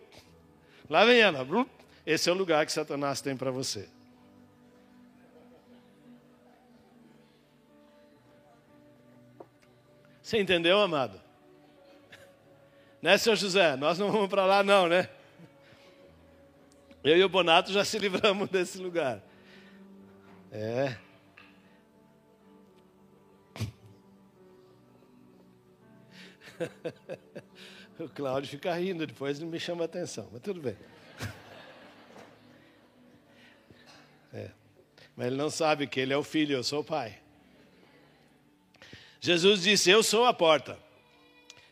lá vem ela. Blu. Esse é o lugar que Satanás tem para você. Você entendeu, amado? Né, seu José? Nós não vamos para lá, não, né? Eu e o Bonato já se livramos desse lugar. É. O Cláudio fica rindo, depois ele me chama a atenção, mas tudo bem. É. Mas ele não sabe que ele é o filho, eu sou o pai. Jesus disse: Eu sou a porta.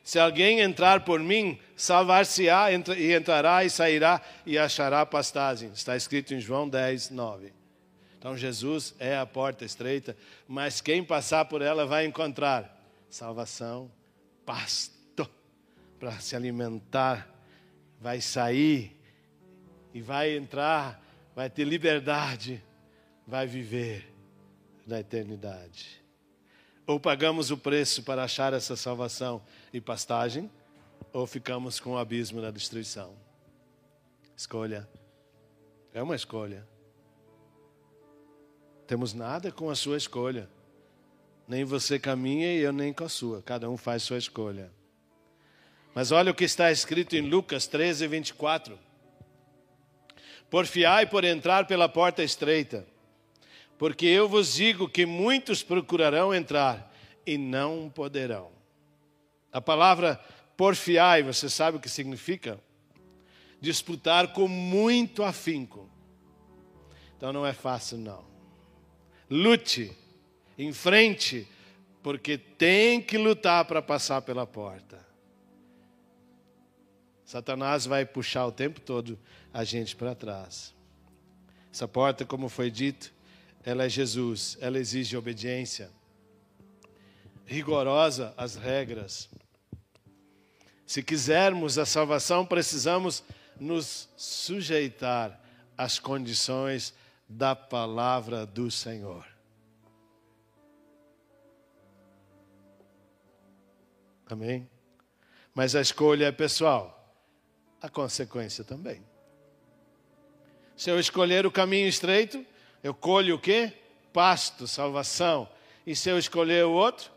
Se alguém entrar por mim, salvar-se-á e entrará e sairá e achará pastagem. Está escrito em João 10, 9. Então Jesus é a porta estreita, mas quem passar por ela vai encontrar salvação, pasto para se alimentar, vai sair e vai entrar, vai ter liberdade, vai viver na eternidade. Ou pagamos o preço para achar essa salvação e pastagem, ou ficamos com o abismo da destruição. Escolha. É uma escolha. Temos nada com a sua escolha. Nem você caminha e eu nem com a sua. Cada um faz sua escolha. Mas olha o que está escrito em Lucas 13, 24. Porfiai por entrar pela porta estreita porque eu vos digo que muitos procurarão entrar e não poderão. A palavra porfiai, você sabe o que significa? Disputar com muito afinco. Então não é fácil, não. Lute, enfrente, porque tem que lutar para passar pela porta. Satanás vai puxar o tempo todo a gente para trás. Essa porta, como foi dito, ela é Jesus, ela exige obediência, rigorosa as regras. Se quisermos a salvação, precisamos nos sujeitar às condições da palavra do Senhor. Amém? Mas a escolha é pessoal, a consequência também. Se eu escolher o caminho estreito, eu colho o quê? Pasto, salvação. E se eu escolher o outro?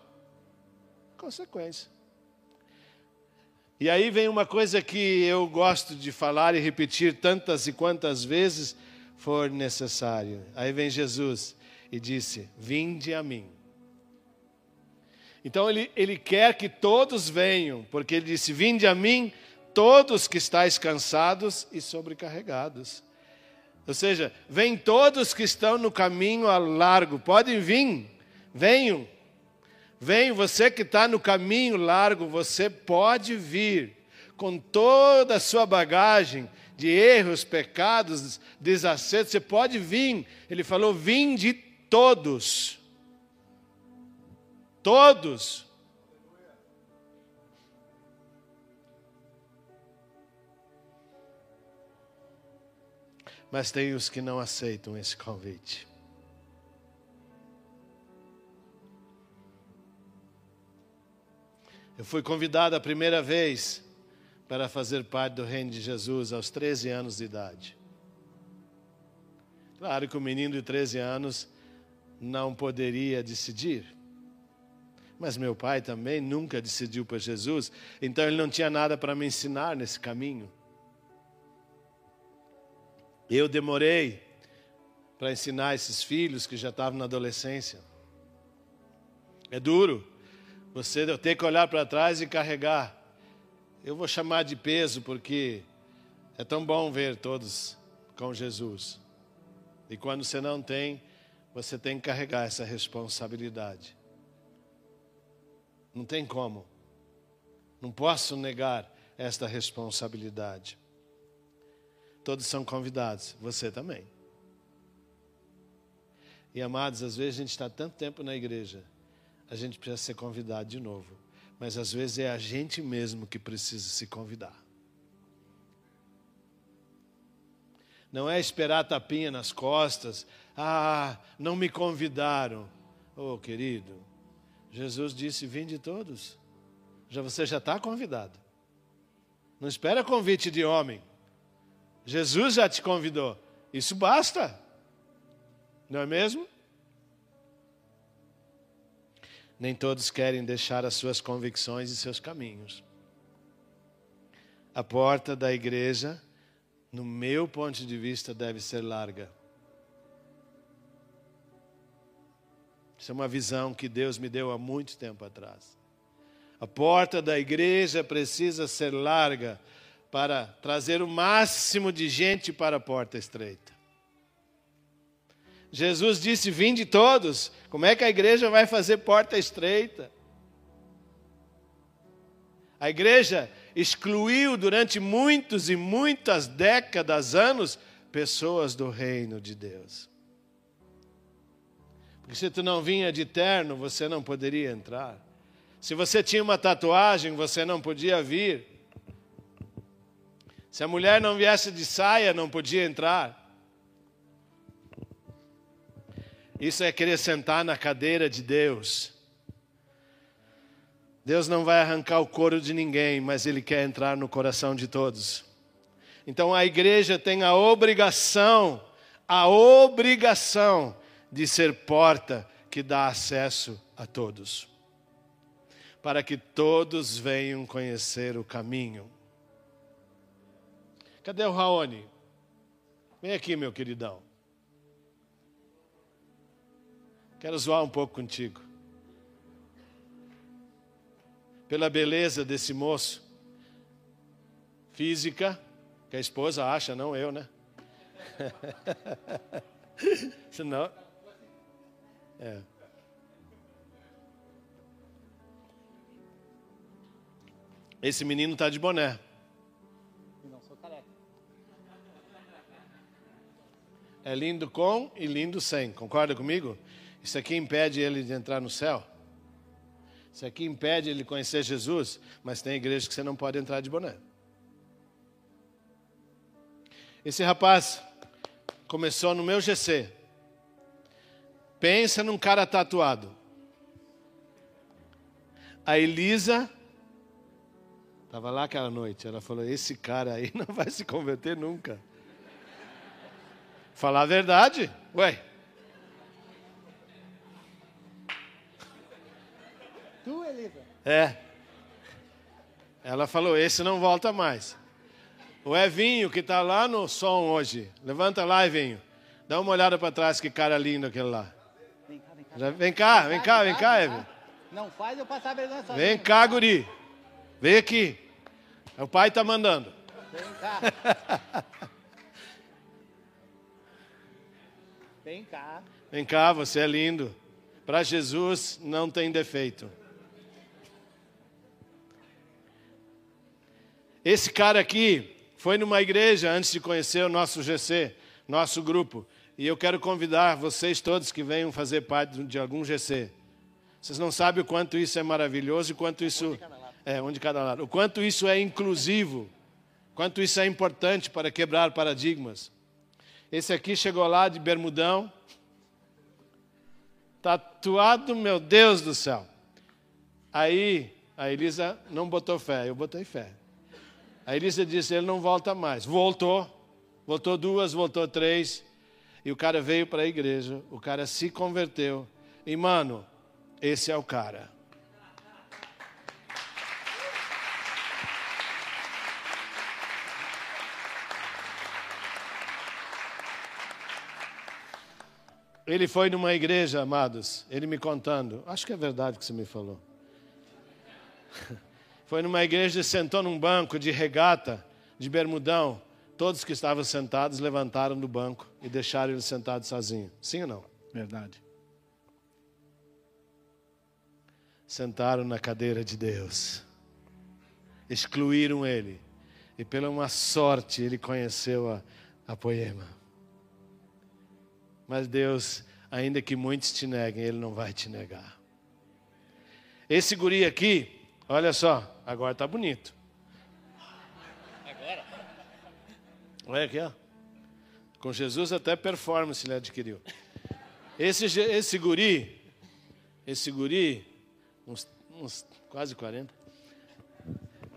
Consequência. E aí vem uma coisa que eu gosto de falar e repetir tantas e quantas vezes for necessário. Aí vem Jesus e disse: Vinde a mim. Então ele, ele quer que todos venham, porque ele disse: Vinde a mim, todos que estáis cansados e sobrecarregados. Ou seja, vem todos que estão no caminho a largo, podem vir, venham. Vem, você que está no caminho largo, você pode vir com toda a sua bagagem de erros, pecados, desacertos, você pode vir. Ele falou: vim de todos. Todos. Mas tem os que não aceitam esse convite. Eu fui convidado a primeira vez para fazer parte do reino de Jesus aos 13 anos de idade. Claro que o menino de 13 anos não poderia decidir. Mas meu pai também nunca decidiu para Jesus, então ele não tinha nada para me ensinar nesse caminho. Eu demorei para ensinar esses filhos que já estavam na adolescência. É duro você ter que olhar para trás e carregar. Eu vou chamar de peso porque é tão bom ver todos com Jesus. E quando você não tem, você tem que carregar essa responsabilidade. Não tem como. Não posso negar esta responsabilidade. Todos são convidados, você também. E amados, às vezes a gente está tanto tempo na igreja, a gente precisa ser convidado de novo. Mas às vezes é a gente mesmo que precisa se convidar. Não é esperar tapinha nas costas. Ah, não me convidaram. Oh, querido, Jesus disse: Vinde todos. Já você já está convidado. Não espera convite de homem. Jesus já te convidou. Isso basta. Não é mesmo? Nem todos querem deixar as suas convicções e seus caminhos. A porta da igreja, no meu ponto de vista, deve ser larga. Isso é uma visão que Deus me deu há muito tempo atrás. A porta da igreja precisa ser larga para trazer o máximo de gente para a porta estreita. Jesus disse: Vinde todos. Como é que a igreja vai fazer porta estreita? A igreja excluiu durante muitos e muitas décadas, anos, pessoas do reino de Deus. Porque se tu não vinha de terno, você não poderia entrar. Se você tinha uma tatuagem, você não podia vir. Se a mulher não viesse de saia, não podia entrar. Isso é querer sentar na cadeira de Deus. Deus não vai arrancar o couro de ninguém, mas Ele quer entrar no coração de todos. Então a igreja tem a obrigação, a obrigação de ser porta que dá acesso a todos, para que todos venham conhecer o caminho. Cadê o Raoni? Vem aqui, meu queridão. Quero zoar um pouco contigo. Pela beleza desse moço, física, que a esposa acha, não eu, né? Senão. É. Esse menino está de boné. É lindo com e lindo sem. Concorda comigo? Isso aqui impede ele de entrar no céu. Isso aqui impede ele conhecer Jesus, mas tem igreja que você não pode entrar de boné. Esse rapaz começou no meu GC. Pensa num cara tatuado. A Elisa estava lá aquela noite. Ela falou: Esse cara aí não vai se converter nunca. Falar a verdade? Ué, Tu, Elisa? É. Ela falou: esse não volta mais. O Evinho, que está lá no som hoje. Levanta lá, Evinho. Dá uma olhada para trás, que cara lindo aquele lá. Vem cá, vem cá. Já- Vem cá, vem cá, vem cá, Evinho. Não faz eu passar vergonha sozinho. Vem cá, guri. Vem aqui. O pai está mandando. Vem cá. Vem cá. Vem cá, você é lindo. Para Jesus não tem defeito. Esse cara aqui foi numa igreja antes de conhecer o nosso GC, nosso grupo. E eu quero convidar vocês todos que venham fazer parte de algum GC. Vocês não sabem o quanto isso é maravilhoso e quanto isso é um de cada lado. O quanto isso é inclusivo, quanto isso é importante para quebrar paradigmas. Esse aqui chegou lá de bermudão, tatuado, meu Deus do céu. Aí a Elisa não botou fé, eu botei fé. A Elisa disse: ele não volta mais. Voltou, voltou duas, voltou três. E o cara veio para a igreja, o cara se converteu. E, mano, esse é o cara. Ele foi numa igreja, amados, ele me contando, acho que é verdade que você me falou. Foi numa igreja e sentou num banco de regata, de bermudão. Todos que estavam sentados levantaram do banco e deixaram ele sentado sozinho. Sim ou não? Verdade. Sentaram na cadeira de Deus. Excluíram ele. E pela uma sorte ele conheceu a, a poema. Mas Deus, ainda que muitos te neguem, Ele não vai te negar. Esse guri aqui, olha só, agora tá bonito. Agora? Olha aqui, ó. Com Jesus até performance ele adquiriu. Esse, esse guri, esse guri, uns, uns quase 40,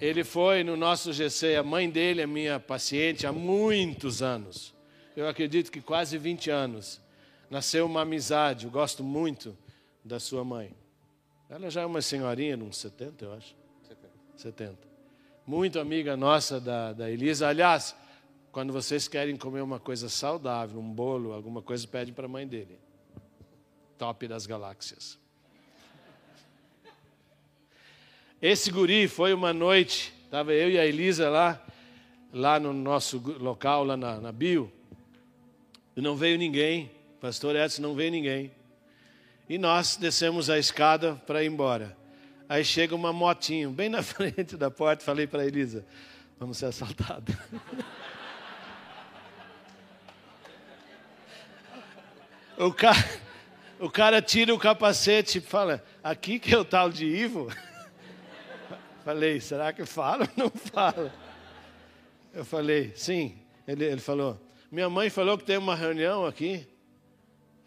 ele foi no nosso GC, a mãe dele é minha paciente há muitos anos. Eu acredito que quase 20 anos. Nasceu uma amizade, eu gosto muito da sua mãe. Ela já é uma senhorinha, uns 70, eu acho. 70. Muito amiga nossa da, da Elisa. Aliás, quando vocês querem comer uma coisa saudável, um bolo, alguma coisa, pedem para a mãe dele. Top das galáxias. Esse guri foi uma noite, estava eu e a Elisa lá, lá no nosso local, lá na, na Bio, e não veio ninguém. Pastor Edson, não vê ninguém. E nós descemos a escada para ir embora. Aí chega uma motinho bem na frente da porta. Falei para Elisa: Vamos ser assaltados. o, cara, o cara tira o capacete e fala: Aqui que é o tal de Ivo? Falei: Será que fala ou não fala? Eu falei: Sim. Ele, ele falou: Minha mãe falou que tem uma reunião aqui.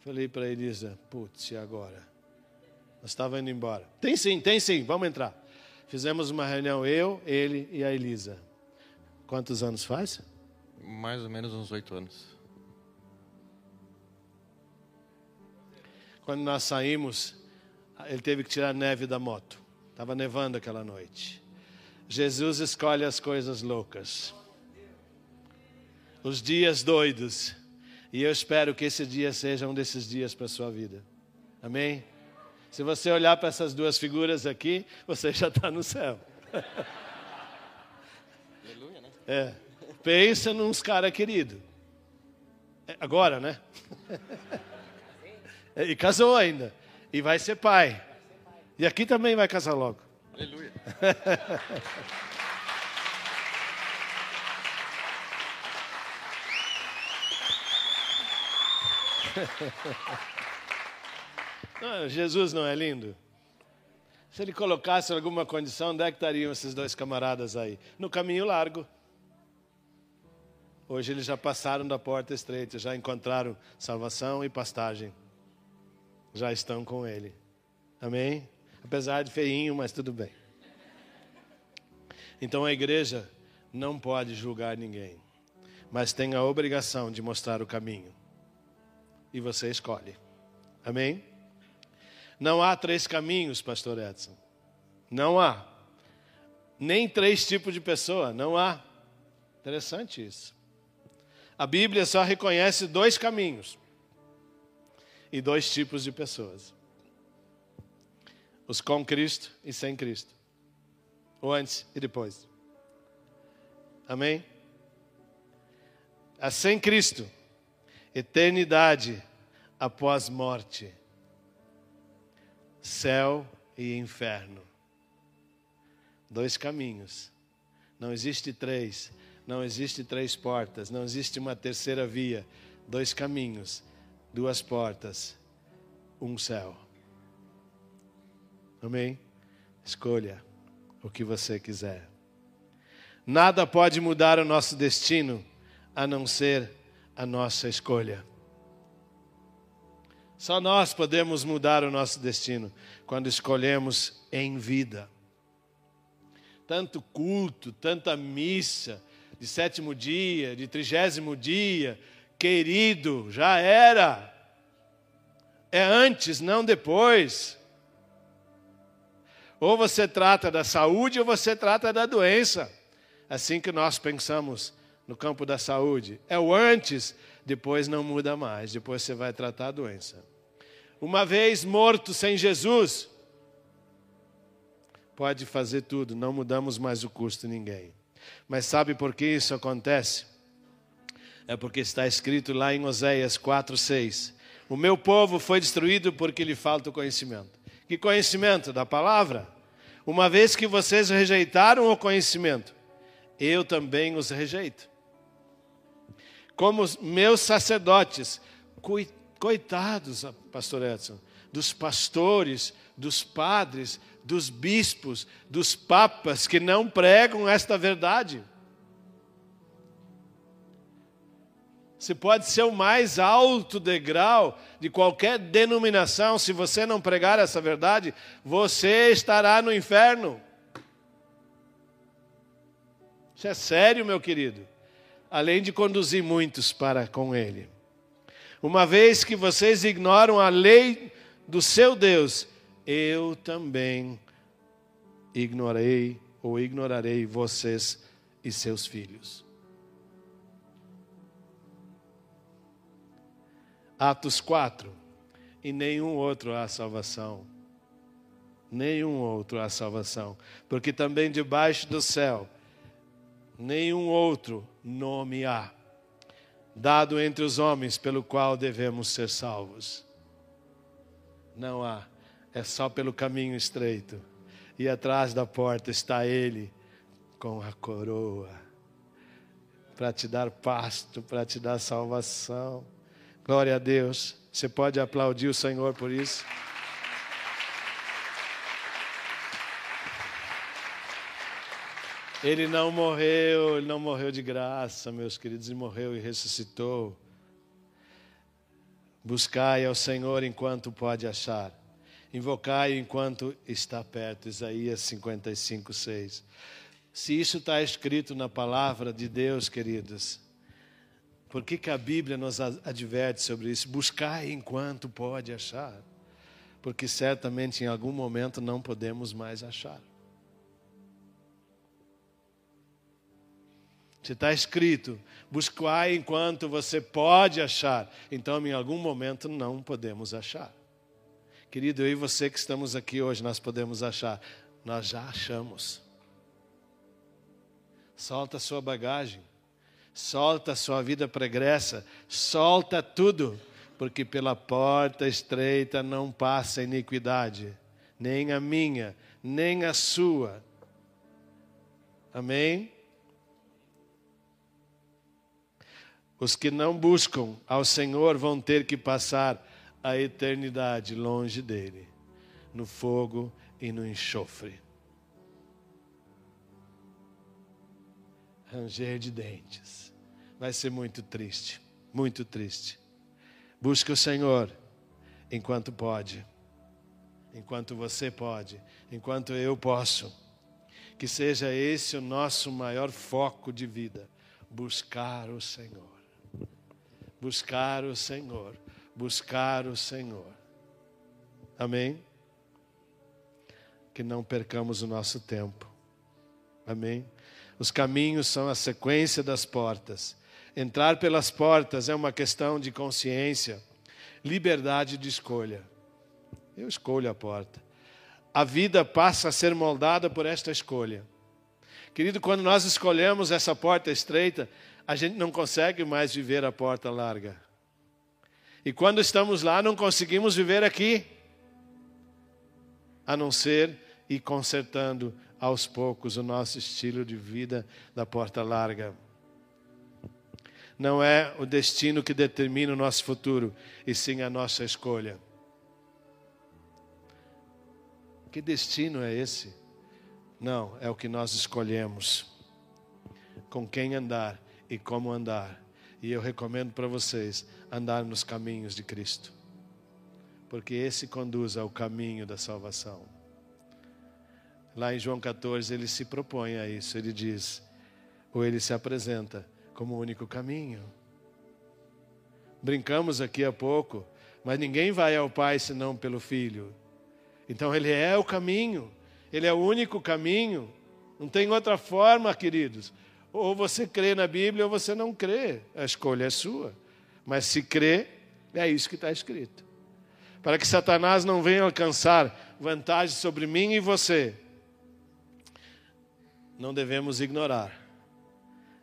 Falei para Elisa: Putz, e agora? Nós estávamos indo embora. Tem sim, tem sim, vamos entrar. Fizemos uma reunião, eu, ele e a Elisa. Quantos anos faz? Mais ou menos uns oito anos. Quando nós saímos, ele teve que tirar a neve da moto. Estava nevando aquela noite. Jesus escolhe as coisas loucas. Os dias doidos. E eu espero que esse dia seja um desses dias para a sua vida. Amém? Se você olhar para essas duas figuras aqui, você já está no céu. Aleluia, né? É. Pensa nos cara querido. É, Agora, né? E casou ainda. E vai ser pai. E aqui também vai casar logo. Aleluia. Não, Jesus não é lindo? Se ele colocasse alguma condição, onde é que estariam esses dois camaradas aí? No caminho largo. Hoje eles já passaram da porta estreita, já encontraram salvação e pastagem. Já estão com ele. Amém? Apesar de feinho, mas tudo bem. Então a igreja não pode julgar ninguém, mas tem a obrigação de mostrar o caminho. E você escolhe. Amém? Não há três caminhos, pastor Edson. Não há. Nem três tipos de pessoa, não há. Interessante isso. A Bíblia só reconhece dois caminhos e dois tipos de pessoas: os com Cristo e sem Cristo, o antes e depois. Amém? A sem Cristo, eternidade após morte, céu e inferno. Dois caminhos. Não existe três. Não existe três portas. Não existe uma terceira via. Dois caminhos, duas portas, um céu. Amém? Escolha o que você quiser. Nada pode mudar o nosso destino a não ser a nossa escolha. Só nós podemos mudar o nosso destino quando escolhemos em vida. Tanto culto, tanta missa de sétimo dia, de trigésimo dia, querido, já era. É antes, não depois. Ou você trata da saúde ou você trata da doença. Assim que nós pensamos no campo da saúde. É o antes, depois não muda mais, depois você vai tratar a doença. Uma vez morto sem Jesus, pode fazer tudo, não mudamos mais o custo ninguém. Mas sabe por que isso acontece? É porque está escrito lá em Oséias 4:6. O meu povo foi destruído porque lhe falta o conhecimento. Que conhecimento? Da palavra. Uma vez que vocês rejeitaram o conhecimento, eu também os rejeito. Como os meus sacerdotes, coitados, pastor Edson, dos pastores, dos padres, dos bispos, dos papas que não pregam esta verdade. Você pode ser o mais alto degrau de qualquer denominação, se você não pregar essa verdade, você estará no inferno. Isso é sério, meu querido. Além de conduzir muitos para com Ele. Uma vez que vocês ignoram a lei do seu Deus, eu também ignorei ou ignorarei vocês e seus filhos. Atos 4. E nenhum outro há salvação. Nenhum outro há salvação. Porque também debaixo do céu, nenhum outro nome há, dado entre os homens pelo qual devemos ser salvos. Não há, é só pelo caminho estreito. E atrás da porta está Ele com a coroa para te dar pasto, para te dar salvação. Glória a Deus. Você pode aplaudir o Senhor por isso? Ele não morreu, ele não morreu de graça, meus queridos, ele morreu e ressuscitou. Buscai ao Senhor enquanto pode achar. Invocai enquanto está perto. Isaías 55, 6. Se isso está escrito na palavra de Deus, queridos, por que, que a Bíblia nos adverte sobre isso? Buscai enquanto pode achar. Porque certamente em algum momento não podemos mais achar. Se está escrito, buscai enquanto você pode achar. Então, em algum momento, não podemos achar. Querido, eu e você que estamos aqui hoje, nós podemos achar. Nós já achamos. Solta a sua bagagem. Solta a sua vida pregressa. Solta tudo. Porque pela porta estreita não passa iniquidade. Nem a minha, nem a sua. Amém? Os que não buscam ao Senhor vão ter que passar a eternidade longe dele, no fogo e no enxofre. Ranger de dentes. Vai ser muito triste, muito triste. Busque o Senhor enquanto pode, enquanto você pode, enquanto eu posso. Que seja esse o nosso maior foco de vida: buscar o Senhor buscar o Senhor, buscar o Senhor. Amém? Que não percamos o nosso tempo. Amém? Os caminhos são a sequência das portas. Entrar pelas portas é uma questão de consciência, liberdade de escolha. Eu escolho a porta. A vida passa a ser moldada por esta escolha. Querido, quando nós escolhemos essa porta estreita, a gente não consegue mais viver a porta larga. E quando estamos lá, não conseguimos viver aqui, a não ser ir consertando aos poucos o nosso estilo de vida da porta larga. Não é o destino que determina o nosso futuro, e sim a nossa escolha. Que destino é esse? Não, é o que nós escolhemos. Com quem andar e como andar. E eu recomendo para vocês andar nos caminhos de Cristo, porque esse conduz ao caminho da salvação. Lá em João 14, ele se propõe a isso, ele diz, ou ele se apresenta como o único caminho. Brincamos aqui há pouco, mas ninguém vai ao Pai senão pelo Filho. Então ele é o caminho, ele é o único caminho. Não tem outra forma, queridos. Ou você crê na Bíblia ou você não crê. A escolha é sua. Mas se crê, é isso que está escrito. Para que Satanás não venha alcançar vantagem sobre mim e você, não devemos ignorar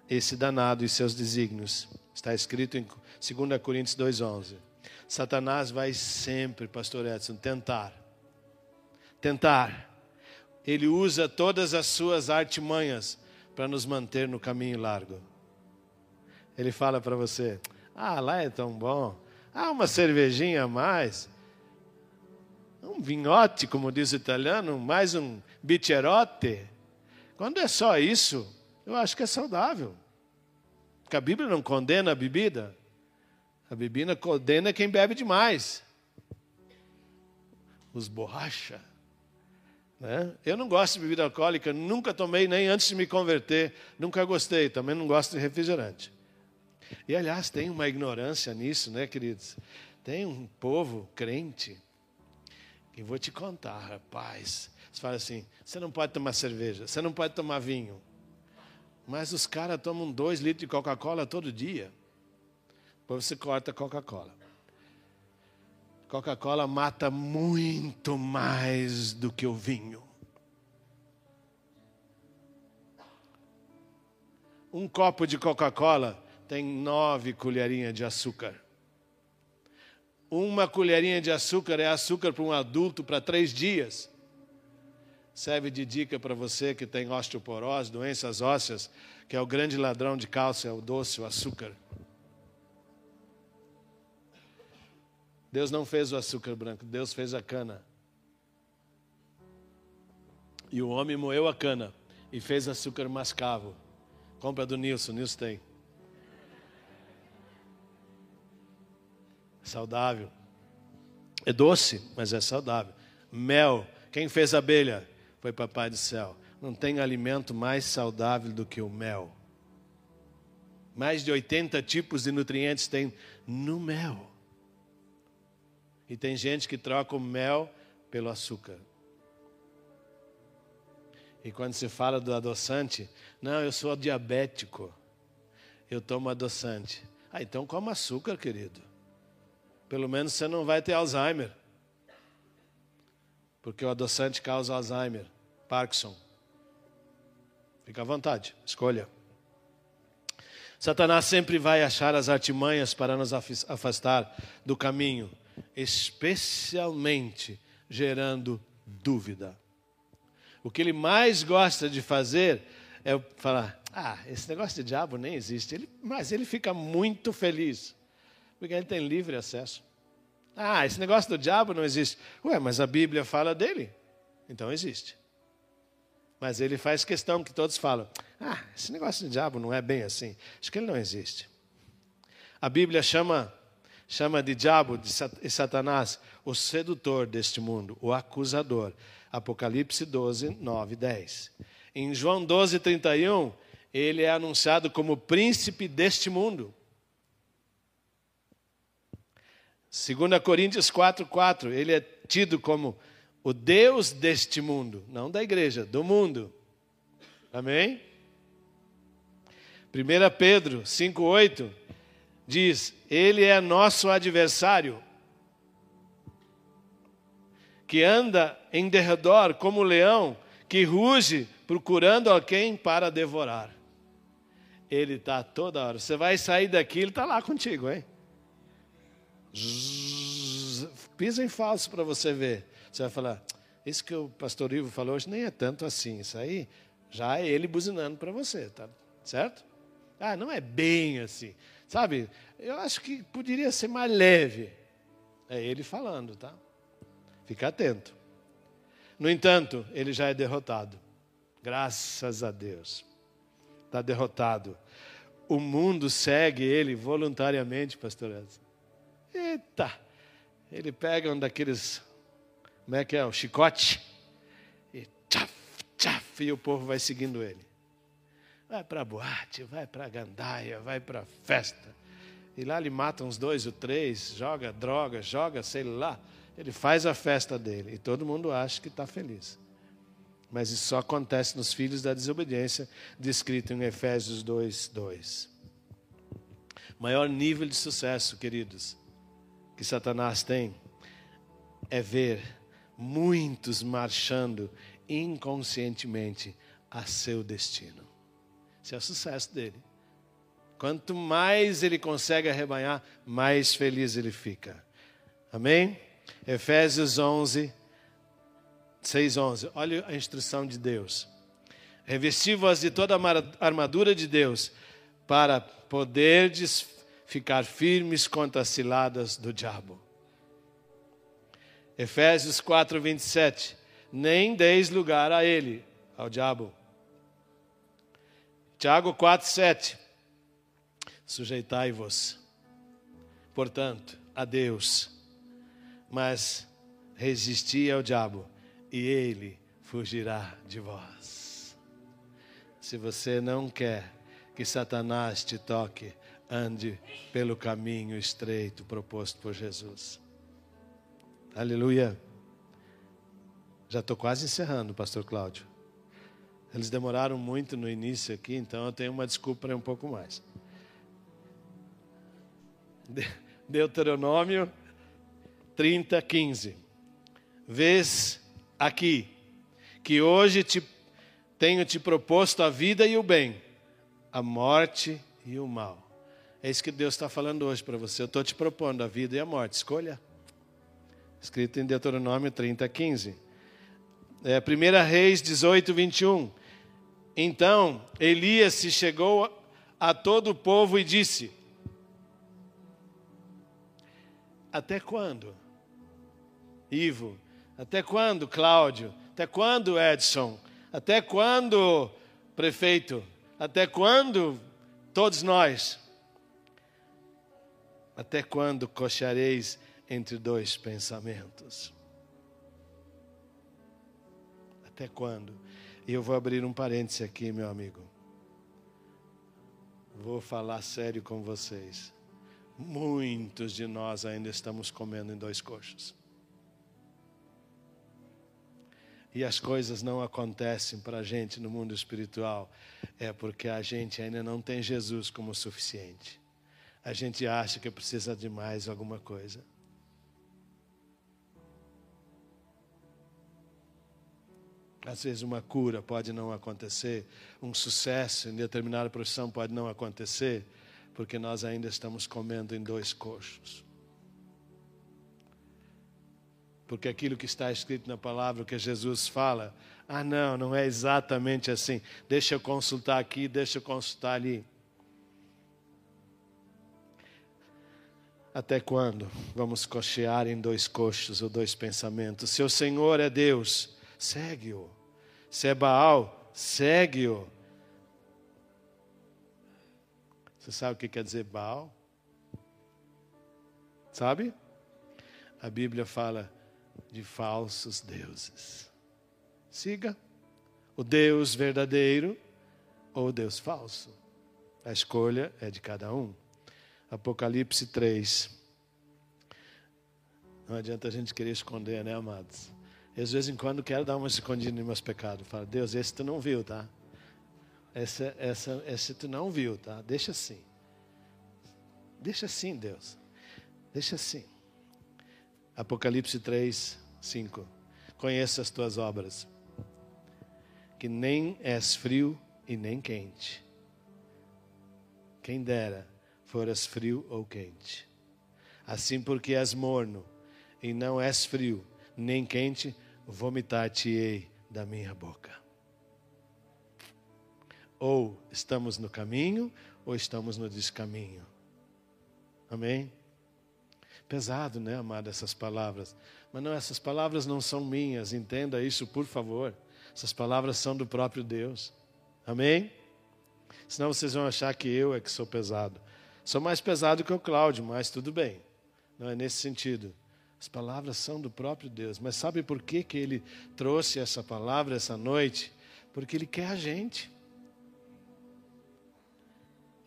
esse danado e seus desígnios. Está escrito em 2 Coríntios 2,11. Satanás vai sempre, pastor Edson, tentar. Tentar. Ele usa todas as suas artimanhas para nos manter no caminho largo. Ele fala para você: Ah, lá é tão bom. Ah, uma cervejinha a mais. Um vinhote, como diz o italiano, mais um bicherote. Quando é só isso, eu acho que é saudável. Porque a Bíblia não condena a bebida. A bebida condena quem bebe demais. Os borracha. Né? Eu não gosto de bebida alcoólica, nunca tomei nem antes de me converter, nunca gostei, também não gosto de refrigerante. E aliás, tem uma ignorância nisso, né, queridos? Tem um povo crente que vou te contar, rapaz. Você fala assim: você não pode tomar cerveja, você não pode tomar vinho. Mas os caras tomam dois litros de Coca-Cola todo dia. Depois você corta Coca-Cola. Coca-Cola mata muito mais do que o vinho. Um copo de Coca-Cola tem nove colherinhas de açúcar. Uma colherinha de açúcar é açúcar para um adulto para três dias. Serve de dica para você que tem osteoporose, doenças ósseas, que é o grande ladrão de cálcio, é o doce, o açúcar. Deus não fez o açúcar branco, Deus fez a cana. E o homem moeu a cana e fez açúcar mascavo. Compra do Nilson, Nilson tem. Saudável. É doce, mas é saudável. Mel. Quem fez a abelha? Foi Papai do céu. Não tem alimento mais saudável do que o mel. Mais de 80 tipos de nutrientes tem no mel. E tem gente que troca o mel pelo açúcar. E quando se fala do adoçante, não, eu sou diabético, eu tomo adoçante. Ah, então coma açúcar, querido. Pelo menos você não vai ter Alzheimer. Porque o adoçante causa Alzheimer, Parkinson. Fica à vontade, escolha. Satanás sempre vai achar as artimanhas para nos afastar do caminho, especialmente gerando dúvida. O que ele mais gosta de fazer é falar: ah, esse negócio de diabo nem existe. Ele, mas ele fica muito feliz, porque ele tem livre acesso. Ah, esse negócio do diabo não existe. Ué, mas a Bíblia fala dele, então existe. Mas ele faz questão que todos falam: ah, esse negócio de diabo não é bem assim. Acho que ele não existe. A Bíblia chama chama de diabo e Satanás o sedutor deste mundo, o acusador. Apocalipse 12, 9 10. Em João 12, 31, ele é anunciado como príncipe deste mundo. 2 Coríntios 4, 4, ele é tido como o Deus deste mundo, não da igreja, do mundo. Amém? 1 Pedro 5, 8 diz: Ele é nosso adversário que anda em derredor como leão, que ruge procurando alguém para devorar. Ele está toda hora. Você vai sair daqui, ele está lá contigo, hein? Pisa em falso para você ver. Você vai falar, isso que o pastor Ivo falou hoje nem é tanto assim. Isso aí já é ele buzinando para você, tá certo? Ah, não é bem assim. Sabe, eu acho que poderia ser mais leve. É ele falando, tá? Fica atento. No entanto, ele já é derrotado. Graças a Deus. Está derrotado. O mundo segue ele voluntariamente, pastor. Eita! Ele pega um daqueles, como é que é, o chicote, e tchaf, tchaf, e o povo vai seguindo ele. Vai para a boate, vai para a gandaia, vai para a festa. E lá ele mata uns dois ou três, joga droga, joga, sei lá, ele faz a festa dele e todo mundo acha que está feliz. Mas isso só acontece nos filhos da desobediência, descrito em Efésios 2, 2. Maior nível de sucesso, queridos, que Satanás tem é ver muitos marchando inconscientemente a seu destino. Esse é o sucesso dele. Quanto mais ele consegue arrebanhar, mais feliz ele fica. Amém? Efésios 11, 6, 11. Olha a instrução de Deus. Revesti-vos de toda a armadura de Deus, para poderdes ficar firmes contra as ciladas do diabo. Efésios 4, 27. Nem deis lugar a ele, ao diabo. Tiago 4, 7. Sujeitai-vos, portanto, a Deus mas resisti ao diabo e ele fugirá de vós. Se você não quer que Satanás te toque, ande pelo caminho estreito proposto por Jesus. Aleluia. Já estou quase encerrando, Pastor Cláudio. Eles demoraram muito no início aqui, então eu tenho uma desculpa um pouco mais. Deuteronômio 30, 15. Vês aqui que hoje te, tenho te proposto a vida e o bem, a morte e o mal. É isso que Deus está falando hoje para você. Eu estou te propondo a vida e a morte. Escolha. Escrito em Deuteronômio 30, 15. É, 1 Reis 18, 21. Então Elias se chegou a todo o povo e disse: Até quando? Ivo, até quando, Cláudio? Até quando, Edson? Até quando, prefeito? Até quando, todos nós? Até quando coxareis entre dois pensamentos? Até quando? E eu vou abrir um parêntese aqui, meu amigo. Vou falar sério com vocês. Muitos de nós ainda estamos comendo em dois coxos. E as coisas não acontecem para a gente no mundo espiritual, é porque a gente ainda não tem Jesus como suficiente. A gente acha que precisa de mais alguma coisa. Às vezes uma cura pode não acontecer, um sucesso em determinada profissão pode não acontecer, porque nós ainda estamos comendo em dois coxos. Porque aquilo que está escrito na palavra que Jesus fala, ah, não, não é exatamente assim. Deixa eu consultar aqui, deixa eu consultar ali. Até quando vamos cochear em dois coxos ou dois pensamentos? Se o Senhor é Deus, segue-o. Se é Baal, segue-o. Você sabe o que quer dizer Baal? Sabe? A Bíblia fala de falsos deuses. Siga o Deus verdadeiro ou o Deus falso. A escolha é de cada um. Apocalipse 3. Não adianta a gente querer esconder, né, amados? Eu, de vez em quando quero dar uma escondida nos meus pecados. Falo, Deus, esse tu não viu, tá? Essa, essa, esse tu não viu, tá? Deixa assim. Deixa assim, Deus. Deixa assim. Apocalipse 3, 5. Conheça as tuas obras, que nem és frio e nem quente. Quem dera foras frio ou quente. Assim, porque és morno e não és frio nem quente, vomitar-te-ei da minha boca. Ou estamos no caminho, ou estamos no descaminho. Amém? Pesado, né, amado, essas palavras. Mas não, essas palavras não são minhas, entenda isso, por favor. Essas palavras são do próprio Deus. Amém? Senão vocês vão achar que eu é que sou pesado. Sou mais pesado que o Cláudio, mas tudo bem. Não é nesse sentido. As palavras são do próprio Deus. Mas sabe por que, que ele trouxe essa palavra essa noite? Porque ele quer a gente.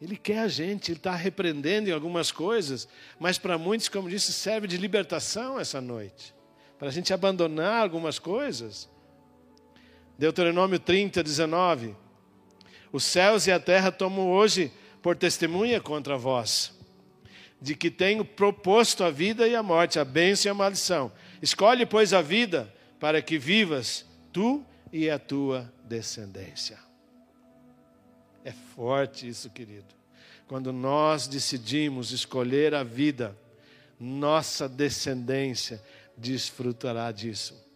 Ele quer a gente, ele está repreendendo em algumas coisas, mas para muitos, como disse, serve de libertação essa noite. Para a gente abandonar algumas coisas. Deuteronômio 30, 19. Os céus e a terra tomam hoje por testemunha contra vós de que tenho proposto a vida e a morte, a bênção e a maldição. Escolhe, pois, a vida para que vivas tu e a tua descendência. É forte isso, querido. Quando nós decidimos escolher a vida, nossa descendência desfrutará disso.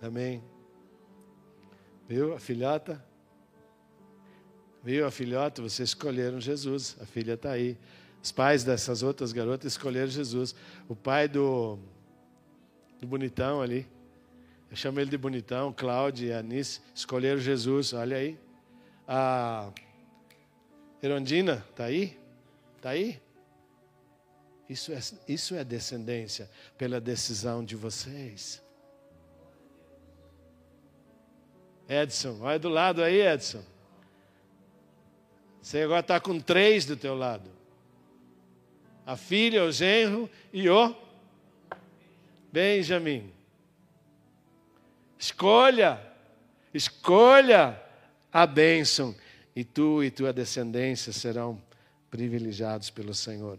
Amém? Viu a? Viu, a filhota, vocês escolheram Jesus. A filha está aí. Os pais dessas outras garotas escolheram Jesus. O pai do, do bonitão ali, eu chamo ele de bonitão, Cláudio e Anice, escolheram Jesus. Olha aí. A Erondina, está aí? Está aí? Isso é, isso é descendência pela decisão de vocês. Edson, olha do lado aí, Edson. Você agora está com três do teu lado. A filha, o genro e o Benjamin. Escolha, escolha a bênção. E tu e tua descendência serão privilegiados pelo Senhor.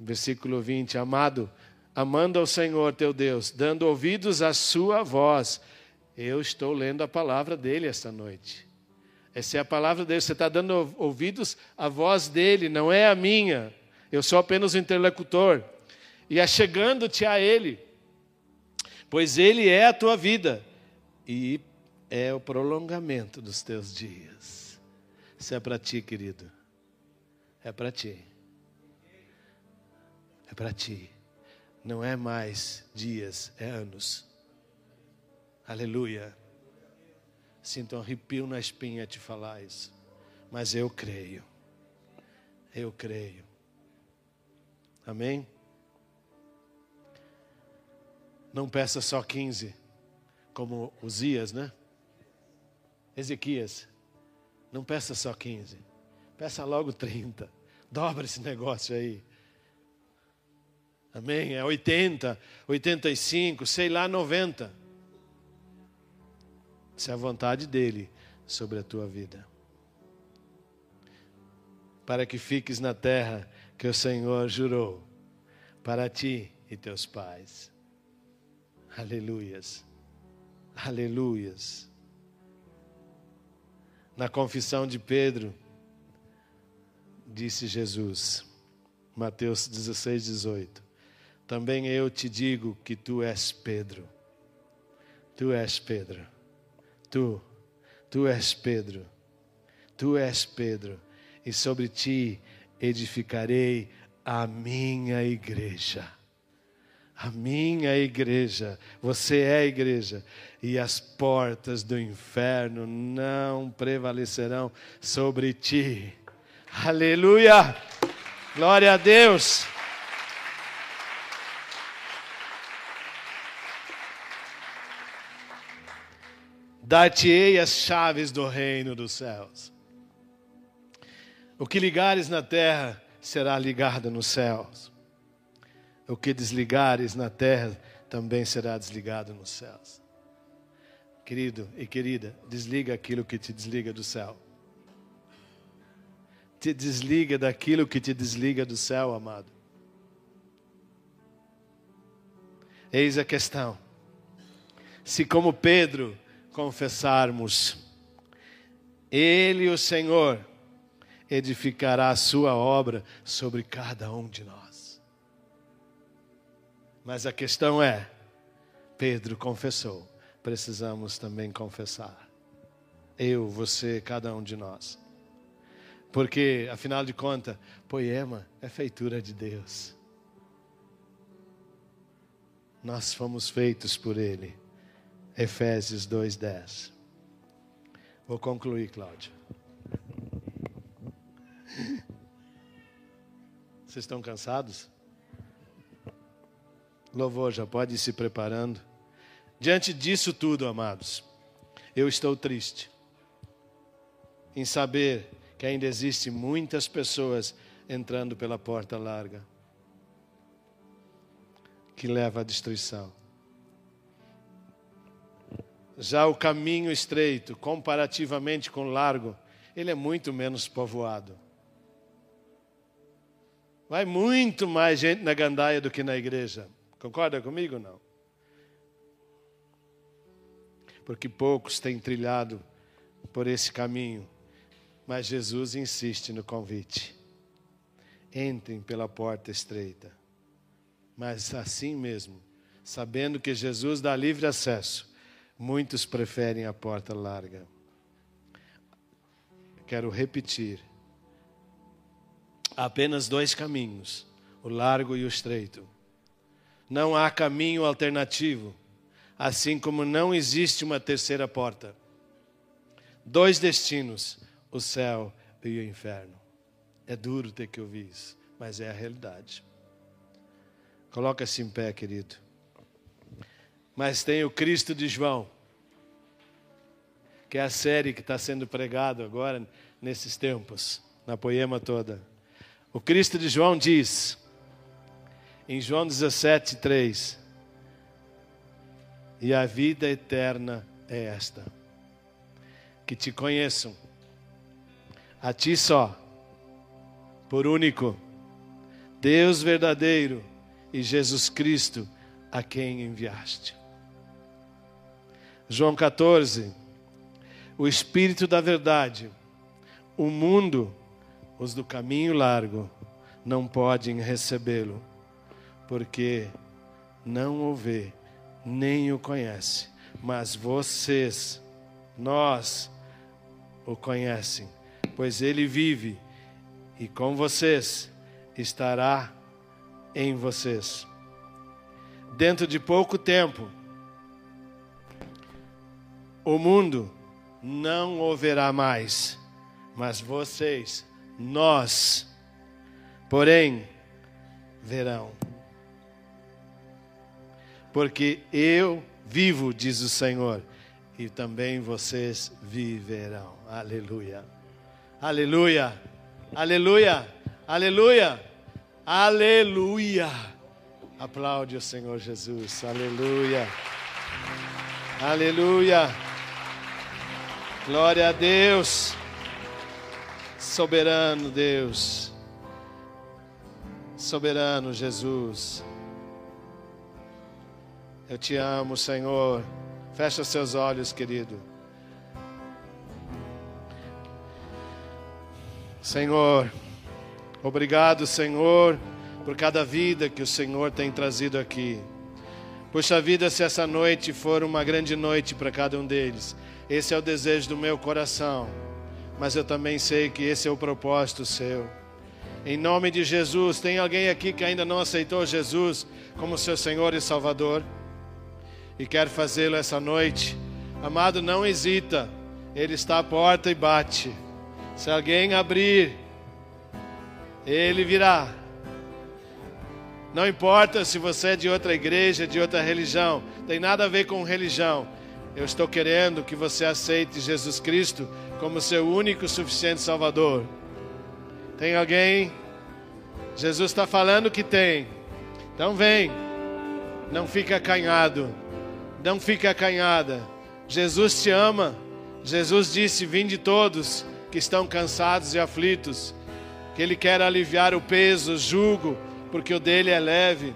Versículo 20: Amado, amando ao Senhor teu Deus, dando ouvidos à sua voz. Eu estou lendo a palavra dele esta noite. Essa é a palavra dele. Você está dando ouvidos à voz dele, não é a minha. Eu sou apenas o interlocutor. E achegando-te a ele, pois ele é a tua vida e é o prolongamento dos teus dias. Isso é para ti, querido. É para ti. É para ti. Não é mais dias, é anos. Aleluia. Sinto um arrepio na espinha te falar isso. Mas eu creio. Eu creio. Amém? Não peça só 15, como Uzias, né? Ezequias. Não peça só 15. Peça logo 30. Dobra esse negócio aí. Amém? É 80, 85, sei lá, 90. É a vontade dele sobre a tua vida. Para que fiques na terra que o Senhor jurou para ti e teus pais. Aleluias. Aleluias. Na confissão de Pedro, disse Jesus, Mateus 16, 18: Também eu te digo que tu és Pedro. Tu és Pedro. Tu, tu és Pedro. Tu és Pedro. E sobre ti edificarei a minha igreja. A minha igreja, você é a igreja, e as portas do inferno não prevalecerão sobre ti. Aleluia! Glória a Deus! Dar-te-ei as chaves do reino dos céus. O que ligares na terra será ligado nos céus. O que desligares na terra também será desligado nos céus. Querido e querida, desliga aquilo que te desliga do céu. Te desliga daquilo que te desliga do céu, amado. Eis a questão. Se, como Pedro, confessarmos, Ele, o Senhor, edificará a sua obra sobre cada um de nós. Mas a questão é: Pedro confessou, precisamos também confessar. Eu, você, cada um de nós. Porque, afinal de contas, poema é feitura de Deus. Nós fomos feitos por Ele. Efésios 2,10. Vou concluir, Cláudio. Vocês estão cansados? Louvor, já pode ir se preparando. Diante disso tudo, amados, eu estou triste em saber que ainda existe muitas pessoas entrando pela porta larga que leva à destruição. Já o caminho estreito, comparativamente com o largo, ele é muito menos povoado. Vai muito mais gente na gandaia do que na igreja. Concorda comigo não? Porque poucos têm trilhado por esse caminho, mas Jesus insiste no convite. Entrem pela porta estreita. Mas assim mesmo, sabendo que Jesus dá livre acesso, muitos preferem a porta larga. Quero repetir Há apenas dois caminhos, o largo e o estreito. Não há caminho alternativo, assim como não existe uma terceira porta. Dois destinos, o céu e o inferno. É duro ter que ouvir isso, mas é a realidade. Coloca-se em pé, querido. Mas tem o Cristo de João, que é a série que está sendo pregado agora nesses tempos, na poema toda. O Cristo de João diz, em João 17, 3: E a vida eterna é esta, que te conheçam, a ti só, por único, Deus verdadeiro e Jesus Cristo, a quem enviaste. João 14, o Espírito da verdade, o mundo, os do caminho largo, não podem recebê-lo, porque não o vê, nem o conhece. Mas vocês, nós, o conhecem, pois ele vive e com vocês estará em vocês. Dentro de pouco tempo, o mundo não o verá mais, mas vocês, nós, porém, verão. Porque eu vivo, diz o Senhor, e também vocês viverão. Aleluia. Aleluia. Aleluia. Aleluia. Aleluia. Aplaude o Senhor Jesus. Aleluia. Aleluia. Glória a Deus. Soberano Deus. Soberano Jesus. Eu te amo, Senhor. Fecha seus olhos, querido. Senhor, obrigado, Senhor, por cada vida que o Senhor tem trazido aqui. Puxa vida, se essa noite for uma grande noite para cada um deles, esse é o desejo do meu coração, mas eu também sei que esse é o propósito seu. Em nome de Jesus, tem alguém aqui que ainda não aceitou Jesus como seu Senhor e Salvador e quer fazê-lo essa noite? Amado, não hesita, Ele está à porta e bate. Se alguém abrir, ele virá. Não importa se você é de outra igreja, de outra religião, tem nada a ver com religião. Eu estou querendo que você aceite Jesus Cristo como seu único e suficiente Salvador. Tem alguém? Jesus está falando que tem. Então vem. Não fica acanhado. Não fica acanhada. Jesus te ama. Jesus disse: Vinde todos que estão cansados e aflitos, que Ele quer aliviar o peso, o jugo, porque o dele é leve.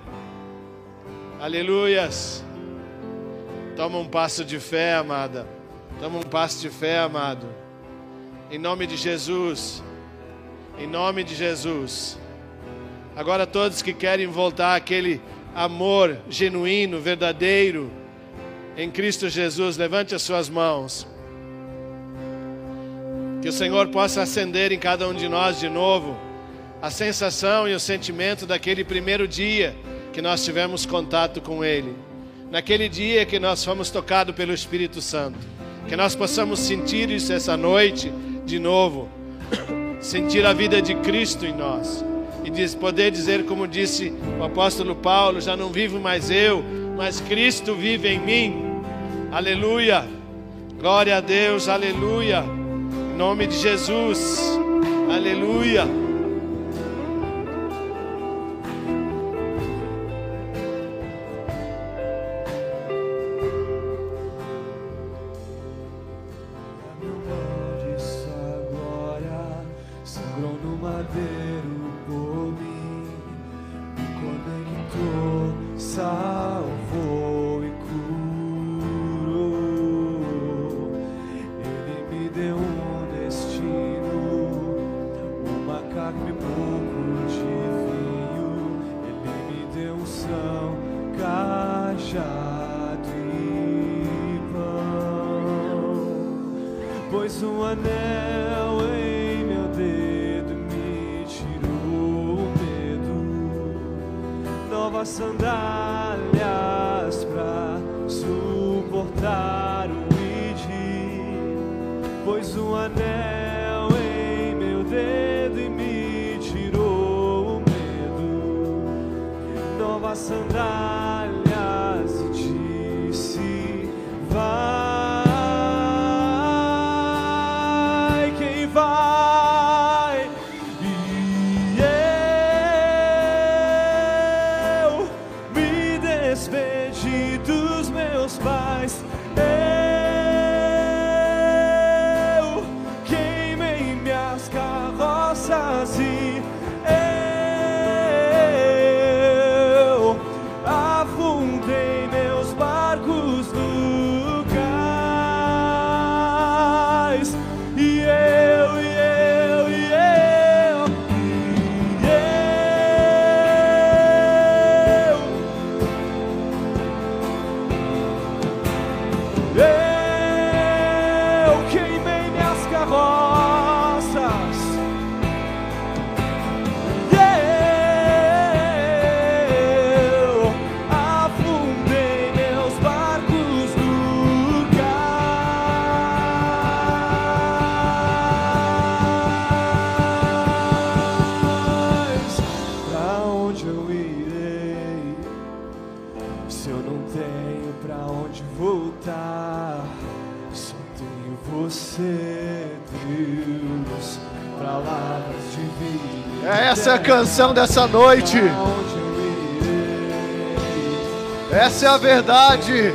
Aleluias. Toma um passo de fé, amada. Toma um passo de fé, amado. Em nome de Jesus. Em nome de Jesus. Agora, todos que querem voltar àquele amor genuíno, verdadeiro, em Cristo Jesus, levante as suas mãos. Que o Senhor possa acender em cada um de nós de novo a sensação e o sentimento daquele primeiro dia que nós tivemos contato com Ele. Naquele dia que nós fomos tocados pelo Espírito Santo. Que nós possamos sentir isso essa noite de novo. sentir a vida de Cristo em nós. E poder dizer, como disse o apóstolo Paulo: já não vivo mais eu, mas Cristo vive em mim. Aleluia. Glória a Deus, aleluia nome de Jesus. Aleluia. canção dessa noite. Essa é a verdade.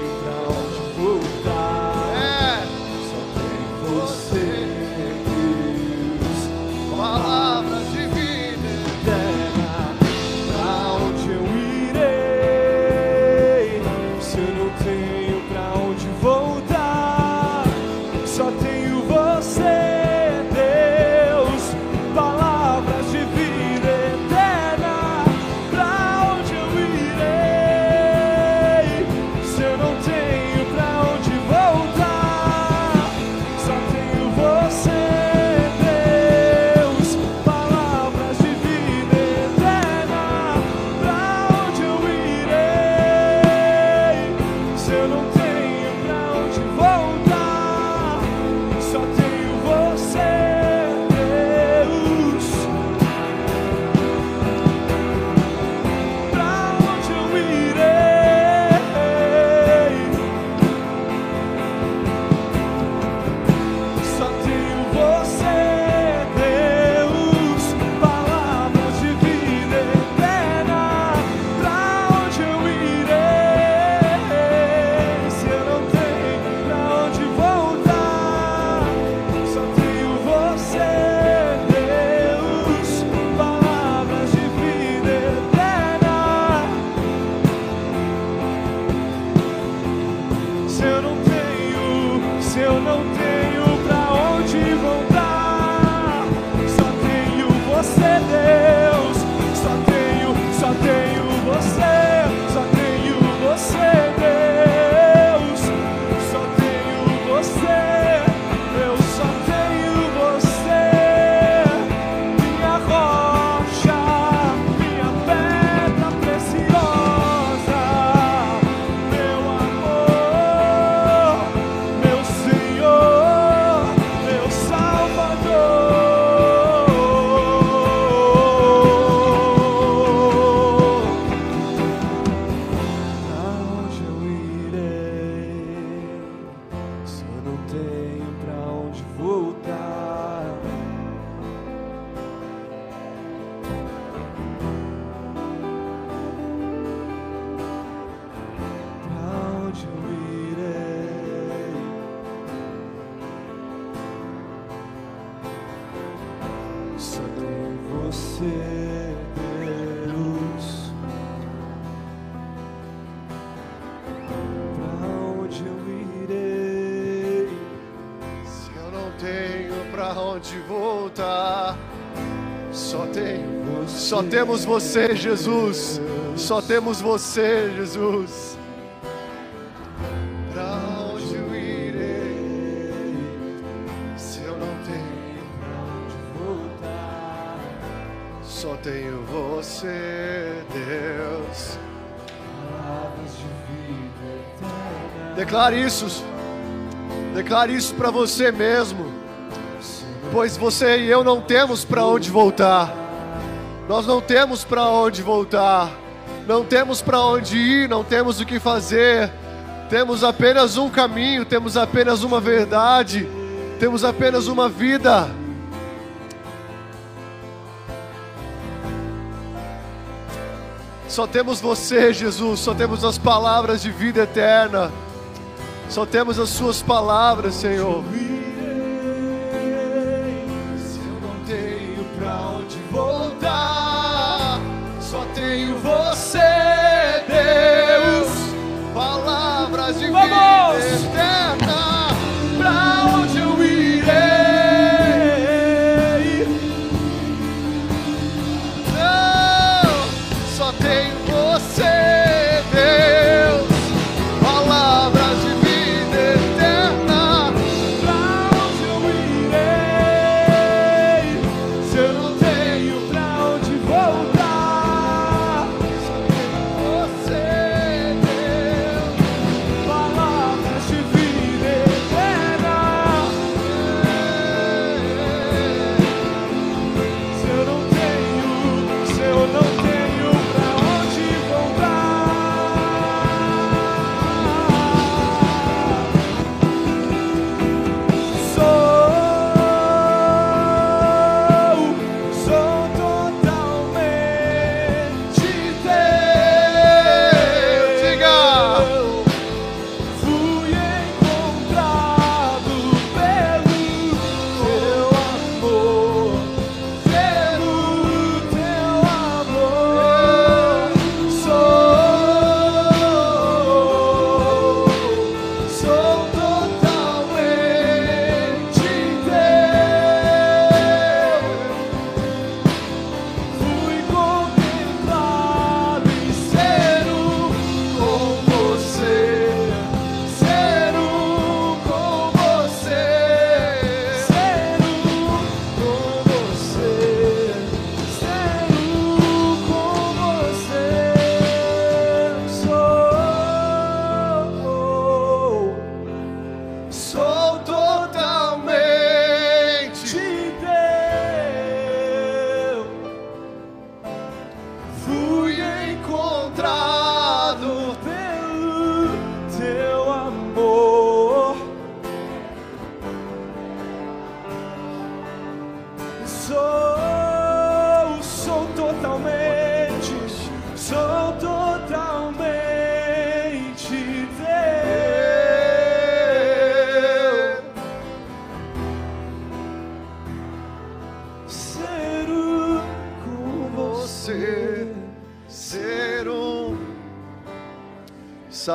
Só tem, só temos você, Jesus. Só temos você, Jesus. Pra onde eu irei se eu não tenho pra onde voltar? Só tenho você, Deus. Palavras de vida eterna. Declare isso. Declare isso para você mesmo pois você e eu não temos para onde voltar. Nós não temos para onde voltar. Não temos para onde ir, não temos o que fazer. Temos apenas um caminho, temos apenas uma verdade, temos apenas uma vida. Só temos você, Jesus, só temos as palavras de vida eterna. Só temos as suas palavras, Senhor.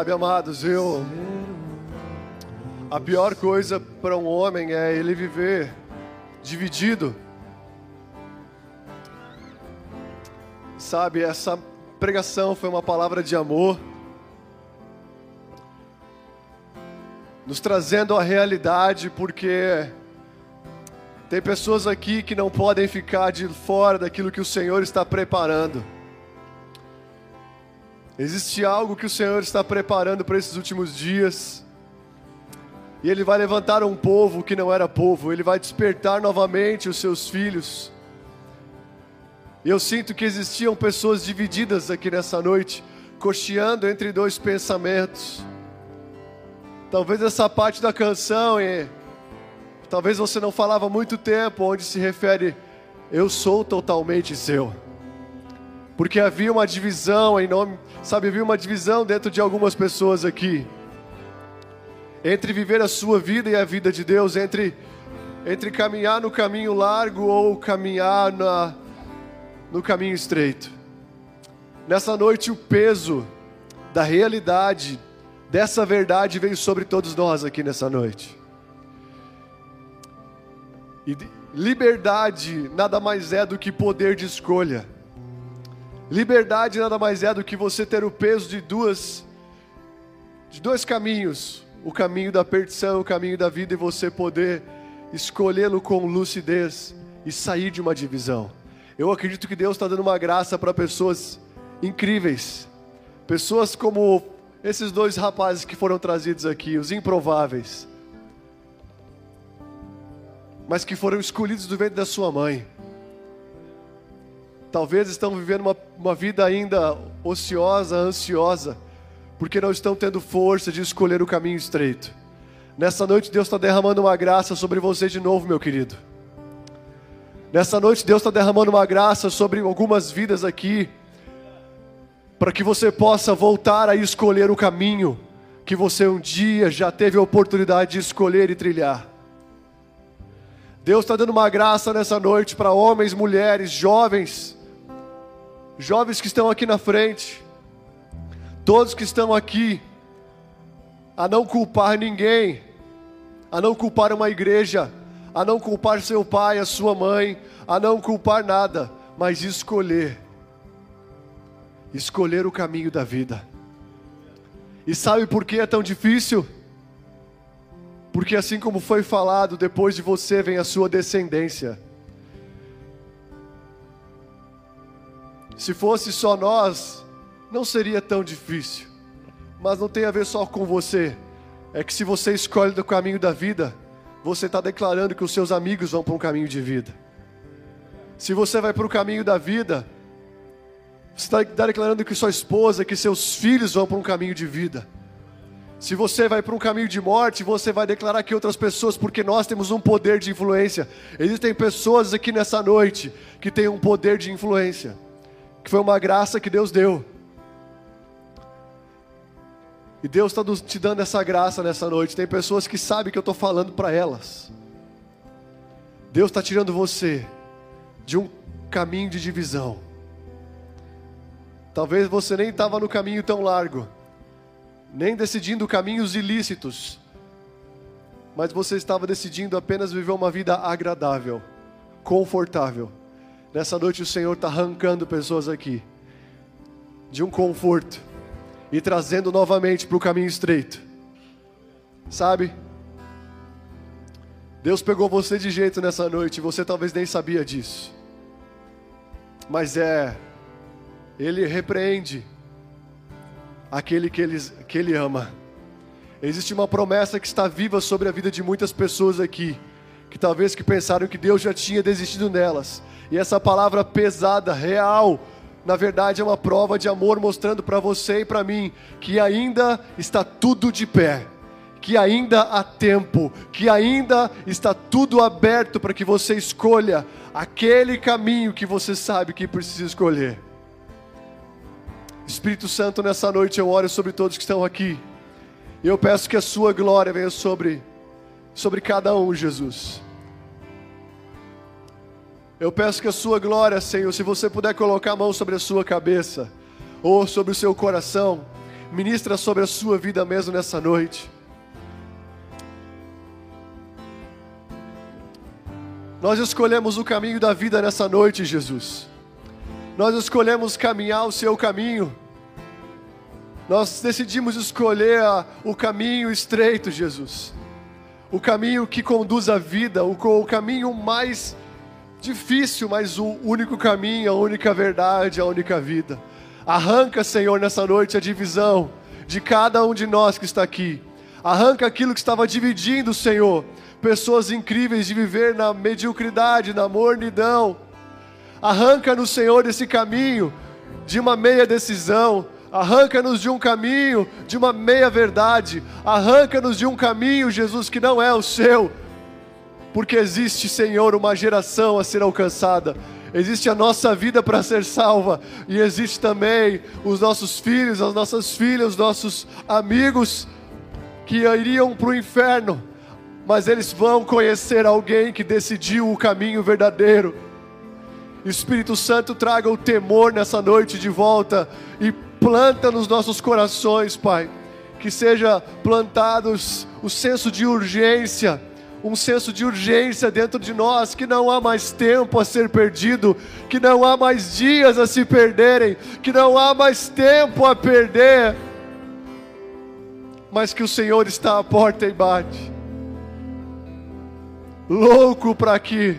Sabe, amados, eu. A pior coisa para um homem é ele viver dividido. Sabe, essa pregação foi uma palavra de amor, nos trazendo a realidade, porque tem pessoas aqui que não podem ficar de fora daquilo que o Senhor está preparando. Existe algo que o Senhor está preparando para esses últimos dias. E Ele vai levantar um povo que não era povo, Ele vai despertar novamente os seus filhos. Eu sinto que existiam pessoas divididas aqui nessa noite, cocheando entre dois pensamentos. Talvez essa parte da canção, e talvez você não falava muito tempo, onde se refere, eu sou totalmente seu. Porque havia uma divisão em nome, sabe, havia uma divisão dentro de algumas pessoas aqui entre viver a sua vida e a vida de Deus, entre, entre caminhar no caminho largo ou caminhar na, no caminho estreito. Nessa noite, o peso da realidade, dessa verdade, veio sobre todos nós aqui nessa noite. E liberdade nada mais é do que poder de escolha. Liberdade nada mais é do que você ter o peso de duas de dois caminhos, o caminho da perdição, o caminho da vida, e você poder escolhê-lo com lucidez e sair de uma divisão. Eu acredito que Deus está dando uma graça para pessoas incríveis, pessoas como esses dois rapazes que foram trazidos aqui, os improváveis, mas que foram escolhidos do ventre da sua mãe. Talvez estão vivendo uma, uma vida ainda ociosa, ansiosa, porque não estão tendo força de escolher o caminho estreito. Nessa noite, Deus está derramando uma graça sobre você de novo, meu querido. Nessa noite, Deus está derramando uma graça sobre algumas vidas aqui, para que você possa voltar a escolher o caminho que você um dia já teve a oportunidade de escolher e trilhar. Deus está dando uma graça nessa noite para homens, mulheres, jovens, jovens que estão aqui na frente todos que estão aqui, a não culpar ninguém, a não culpar uma igreja, a não culpar seu pai, a sua mãe, a não culpar nada, mas escolher, escolher o caminho da vida. E sabe por que é tão difícil? Porque assim como foi falado, depois de você vem a sua descendência. Se fosse só nós, não seria tão difícil. Mas não tem a ver só com você. É que se você escolhe do caminho da vida, você está declarando que os seus amigos vão para um caminho de vida. Se você vai para o caminho da vida, você está declarando que sua esposa, que seus filhos vão para um caminho de vida. Se você vai para um caminho de morte, você vai declarar que outras pessoas, porque nós temos um poder de influência. Existem pessoas aqui nessa noite que têm um poder de influência, que foi uma graça que Deus deu. E Deus está te dando essa graça nessa noite. Tem pessoas que sabem que eu estou falando para elas. Deus está tirando você de um caminho de divisão. Talvez você nem estava no caminho tão largo, nem decidindo caminhos ilícitos, mas você estava decidindo apenas viver uma vida agradável, confortável. Nessa noite o Senhor está arrancando pessoas aqui de um conforto e trazendo novamente para o caminho estreito. Sabe? Deus pegou você de jeito nessa noite, você talvez nem sabia disso. Mas é, Ele repreende aquele que ele, que ele ama. Existe uma promessa que está viva sobre a vida de muitas pessoas aqui, que talvez que pensaram que Deus já tinha desistido nelas. E essa palavra pesada, real, na verdade é uma prova de amor mostrando para você e para mim que ainda está tudo de pé, que ainda há tempo, que ainda está tudo aberto para que você escolha aquele caminho que você sabe que precisa escolher. Espírito Santo, nessa noite eu oro sobre todos que estão aqui. Eu peço que a sua glória venha sobre sobre cada um, Jesus. Eu peço que a sua glória, Senhor, se você puder colocar a mão sobre a sua cabeça ou sobre o seu coração, ministra sobre a sua vida mesmo nessa noite. Nós escolhemos o caminho da vida nessa noite, Jesus. Nós escolhemos caminhar o seu caminho. Nós decidimos escolher o caminho estreito, Jesus. O caminho que conduz à vida, o, o caminho mais difícil, mas o único caminho, a única verdade, a única vida. Arranca, Senhor, nessa noite a divisão de cada um de nós que está aqui. Arranca aquilo que estava dividindo, Senhor, pessoas incríveis de viver na mediocridade, na mornidão. Arranca-nos, Senhor, desse caminho de uma meia decisão. Arranca-nos de um caminho de uma meia verdade. Arranca-nos de um caminho, Jesus, que não é o seu. Porque existe, Senhor, uma geração a ser alcançada. Existe a nossa vida para ser salva. E existe também os nossos filhos, as nossas filhas, os nossos amigos que iriam para o inferno. Mas eles vão conhecer alguém que decidiu o caminho verdadeiro. Espírito Santo, traga o temor nessa noite de volta e planta nos nossos corações, Pai. Que seja plantados o senso de urgência, um senso de urgência dentro de nós, que não há mais tempo a ser perdido, que não há mais dias a se perderem, que não há mais tempo a perder, mas que o Senhor está à porta e bate. Louco para que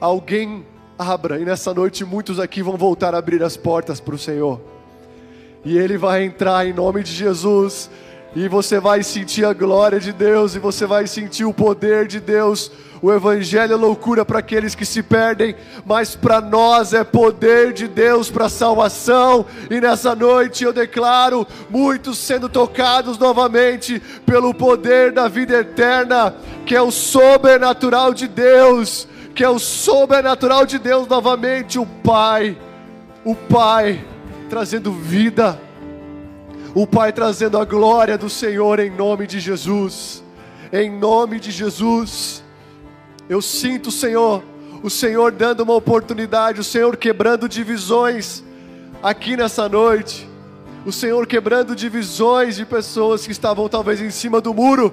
alguém abra, e nessa noite muitos aqui vão voltar a abrir as portas para o Senhor. E Ele vai entrar em nome de Jesus, e você vai sentir a glória de Deus, e você vai sentir o poder de Deus. O Evangelho é loucura para aqueles que se perdem, mas para nós é poder de Deus para salvação. E nessa noite eu declaro muitos sendo tocados novamente pelo poder da vida eterna, que é o sobrenatural de Deus. Que é o sobrenatural de Deus novamente, o Pai, o Pai trazendo vida, o Pai trazendo a glória do Senhor em nome de Jesus, em nome de Jesus. Eu sinto, Senhor, o Senhor dando uma oportunidade, o Senhor quebrando divisões aqui nessa noite, o Senhor quebrando divisões de pessoas que estavam talvez em cima do muro.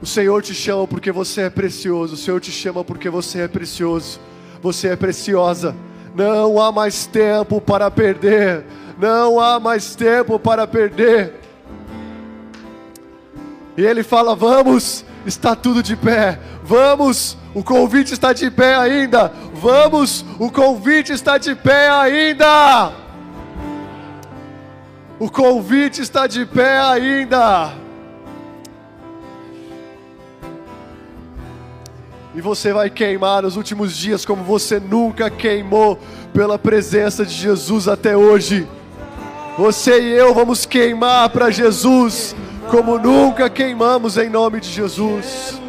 O Senhor te chama porque você é precioso. O Senhor te chama porque você é precioso. Você é preciosa. Não há mais tempo para perder. Não há mais tempo para perder. E ele fala: Vamos, está tudo de pé. Vamos, o convite está de pé ainda. Vamos, o convite está de pé ainda. O convite está de pé ainda. E você vai queimar nos últimos dias como você nunca queimou pela presença de Jesus até hoje. Você e eu vamos queimar para Jesus como nunca queimamos em nome de Jesus.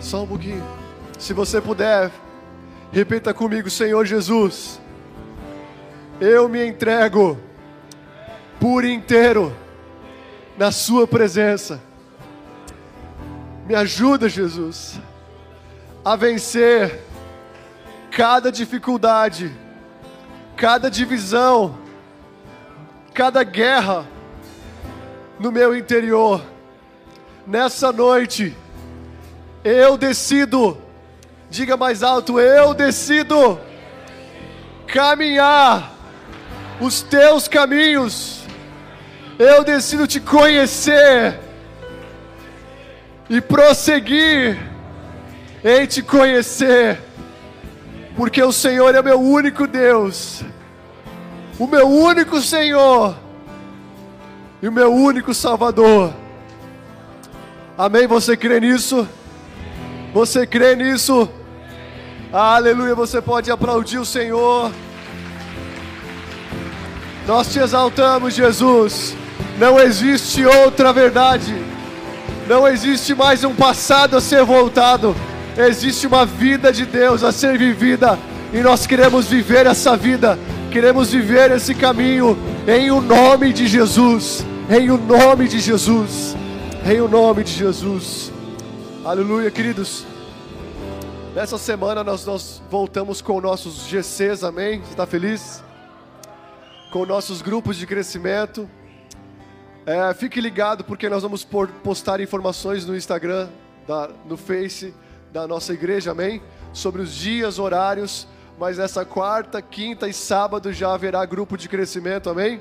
Só um pouquinho. Se você puder, repita comigo, Senhor Jesus. Eu me entrego por inteiro na Sua presença. Me ajuda, Jesus, a vencer cada dificuldade, cada divisão, cada guerra no meu interior. Nessa noite, eu decido, diga mais alto, eu decido caminhar os teus caminhos, eu decido te conhecer e prosseguir em te conhecer, porque o Senhor é meu único Deus, o meu único Senhor e o meu único Salvador. Amém? Você crê nisso? Você crê nisso? Aleluia! Você pode aplaudir o Senhor. Nós te exaltamos, Jesus. Não existe outra verdade. Não existe mais um passado a ser voltado. Existe uma vida de Deus a ser vivida. E nós queremos viver essa vida. Queremos viver esse caminho em o nome de Jesus. Em o nome de Jesus. em o nome de Jesus. Aleluia, queridos. Nessa semana nós, nós voltamos com nossos GCs, amém? Você está feliz? Com nossos grupos de crescimento. É, fique ligado porque nós vamos postar informações no Instagram, da- no Face da nossa igreja, amém? Sobre os dias, horários. Mas nessa quarta, quinta e sábado já haverá grupo de crescimento, amém?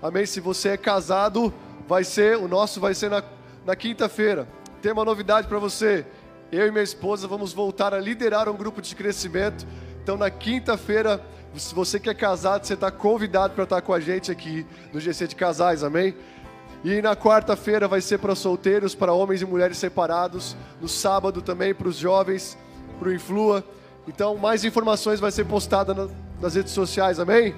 Amém? Se você é casado, vai ser, o nosso vai ser na, na quinta-feira. Tem uma novidade para você. Eu e minha esposa vamos voltar a liderar um grupo de crescimento. Então, na quinta-feira, se você que é casado, você está convidado para estar com a gente aqui no GC de Casais, amém? E na quarta-feira vai ser para solteiros, para homens e mulheres separados. No sábado também para os jovens, para o Influa. Então, mais informações vai ser postada na- nas redes sociais, amém?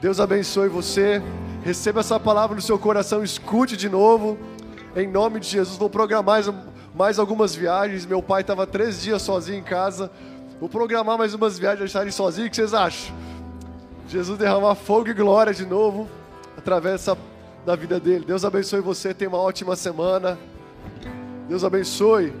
Deus abençoe você. Receba essa palavra no seu coração, escute de novo. Em nome de Jesus, vou programar mais, mais algumas viagens. Meu pai estava três dias sozinho em casa. Vou programar mais umas viagens, deixar ele sozinho. O que vocês acham? Jesus derramar fogo e glória de novo através dessa, da vida dele. Deus abençoe você. Tenha uma ótima semana. Deus abençoe.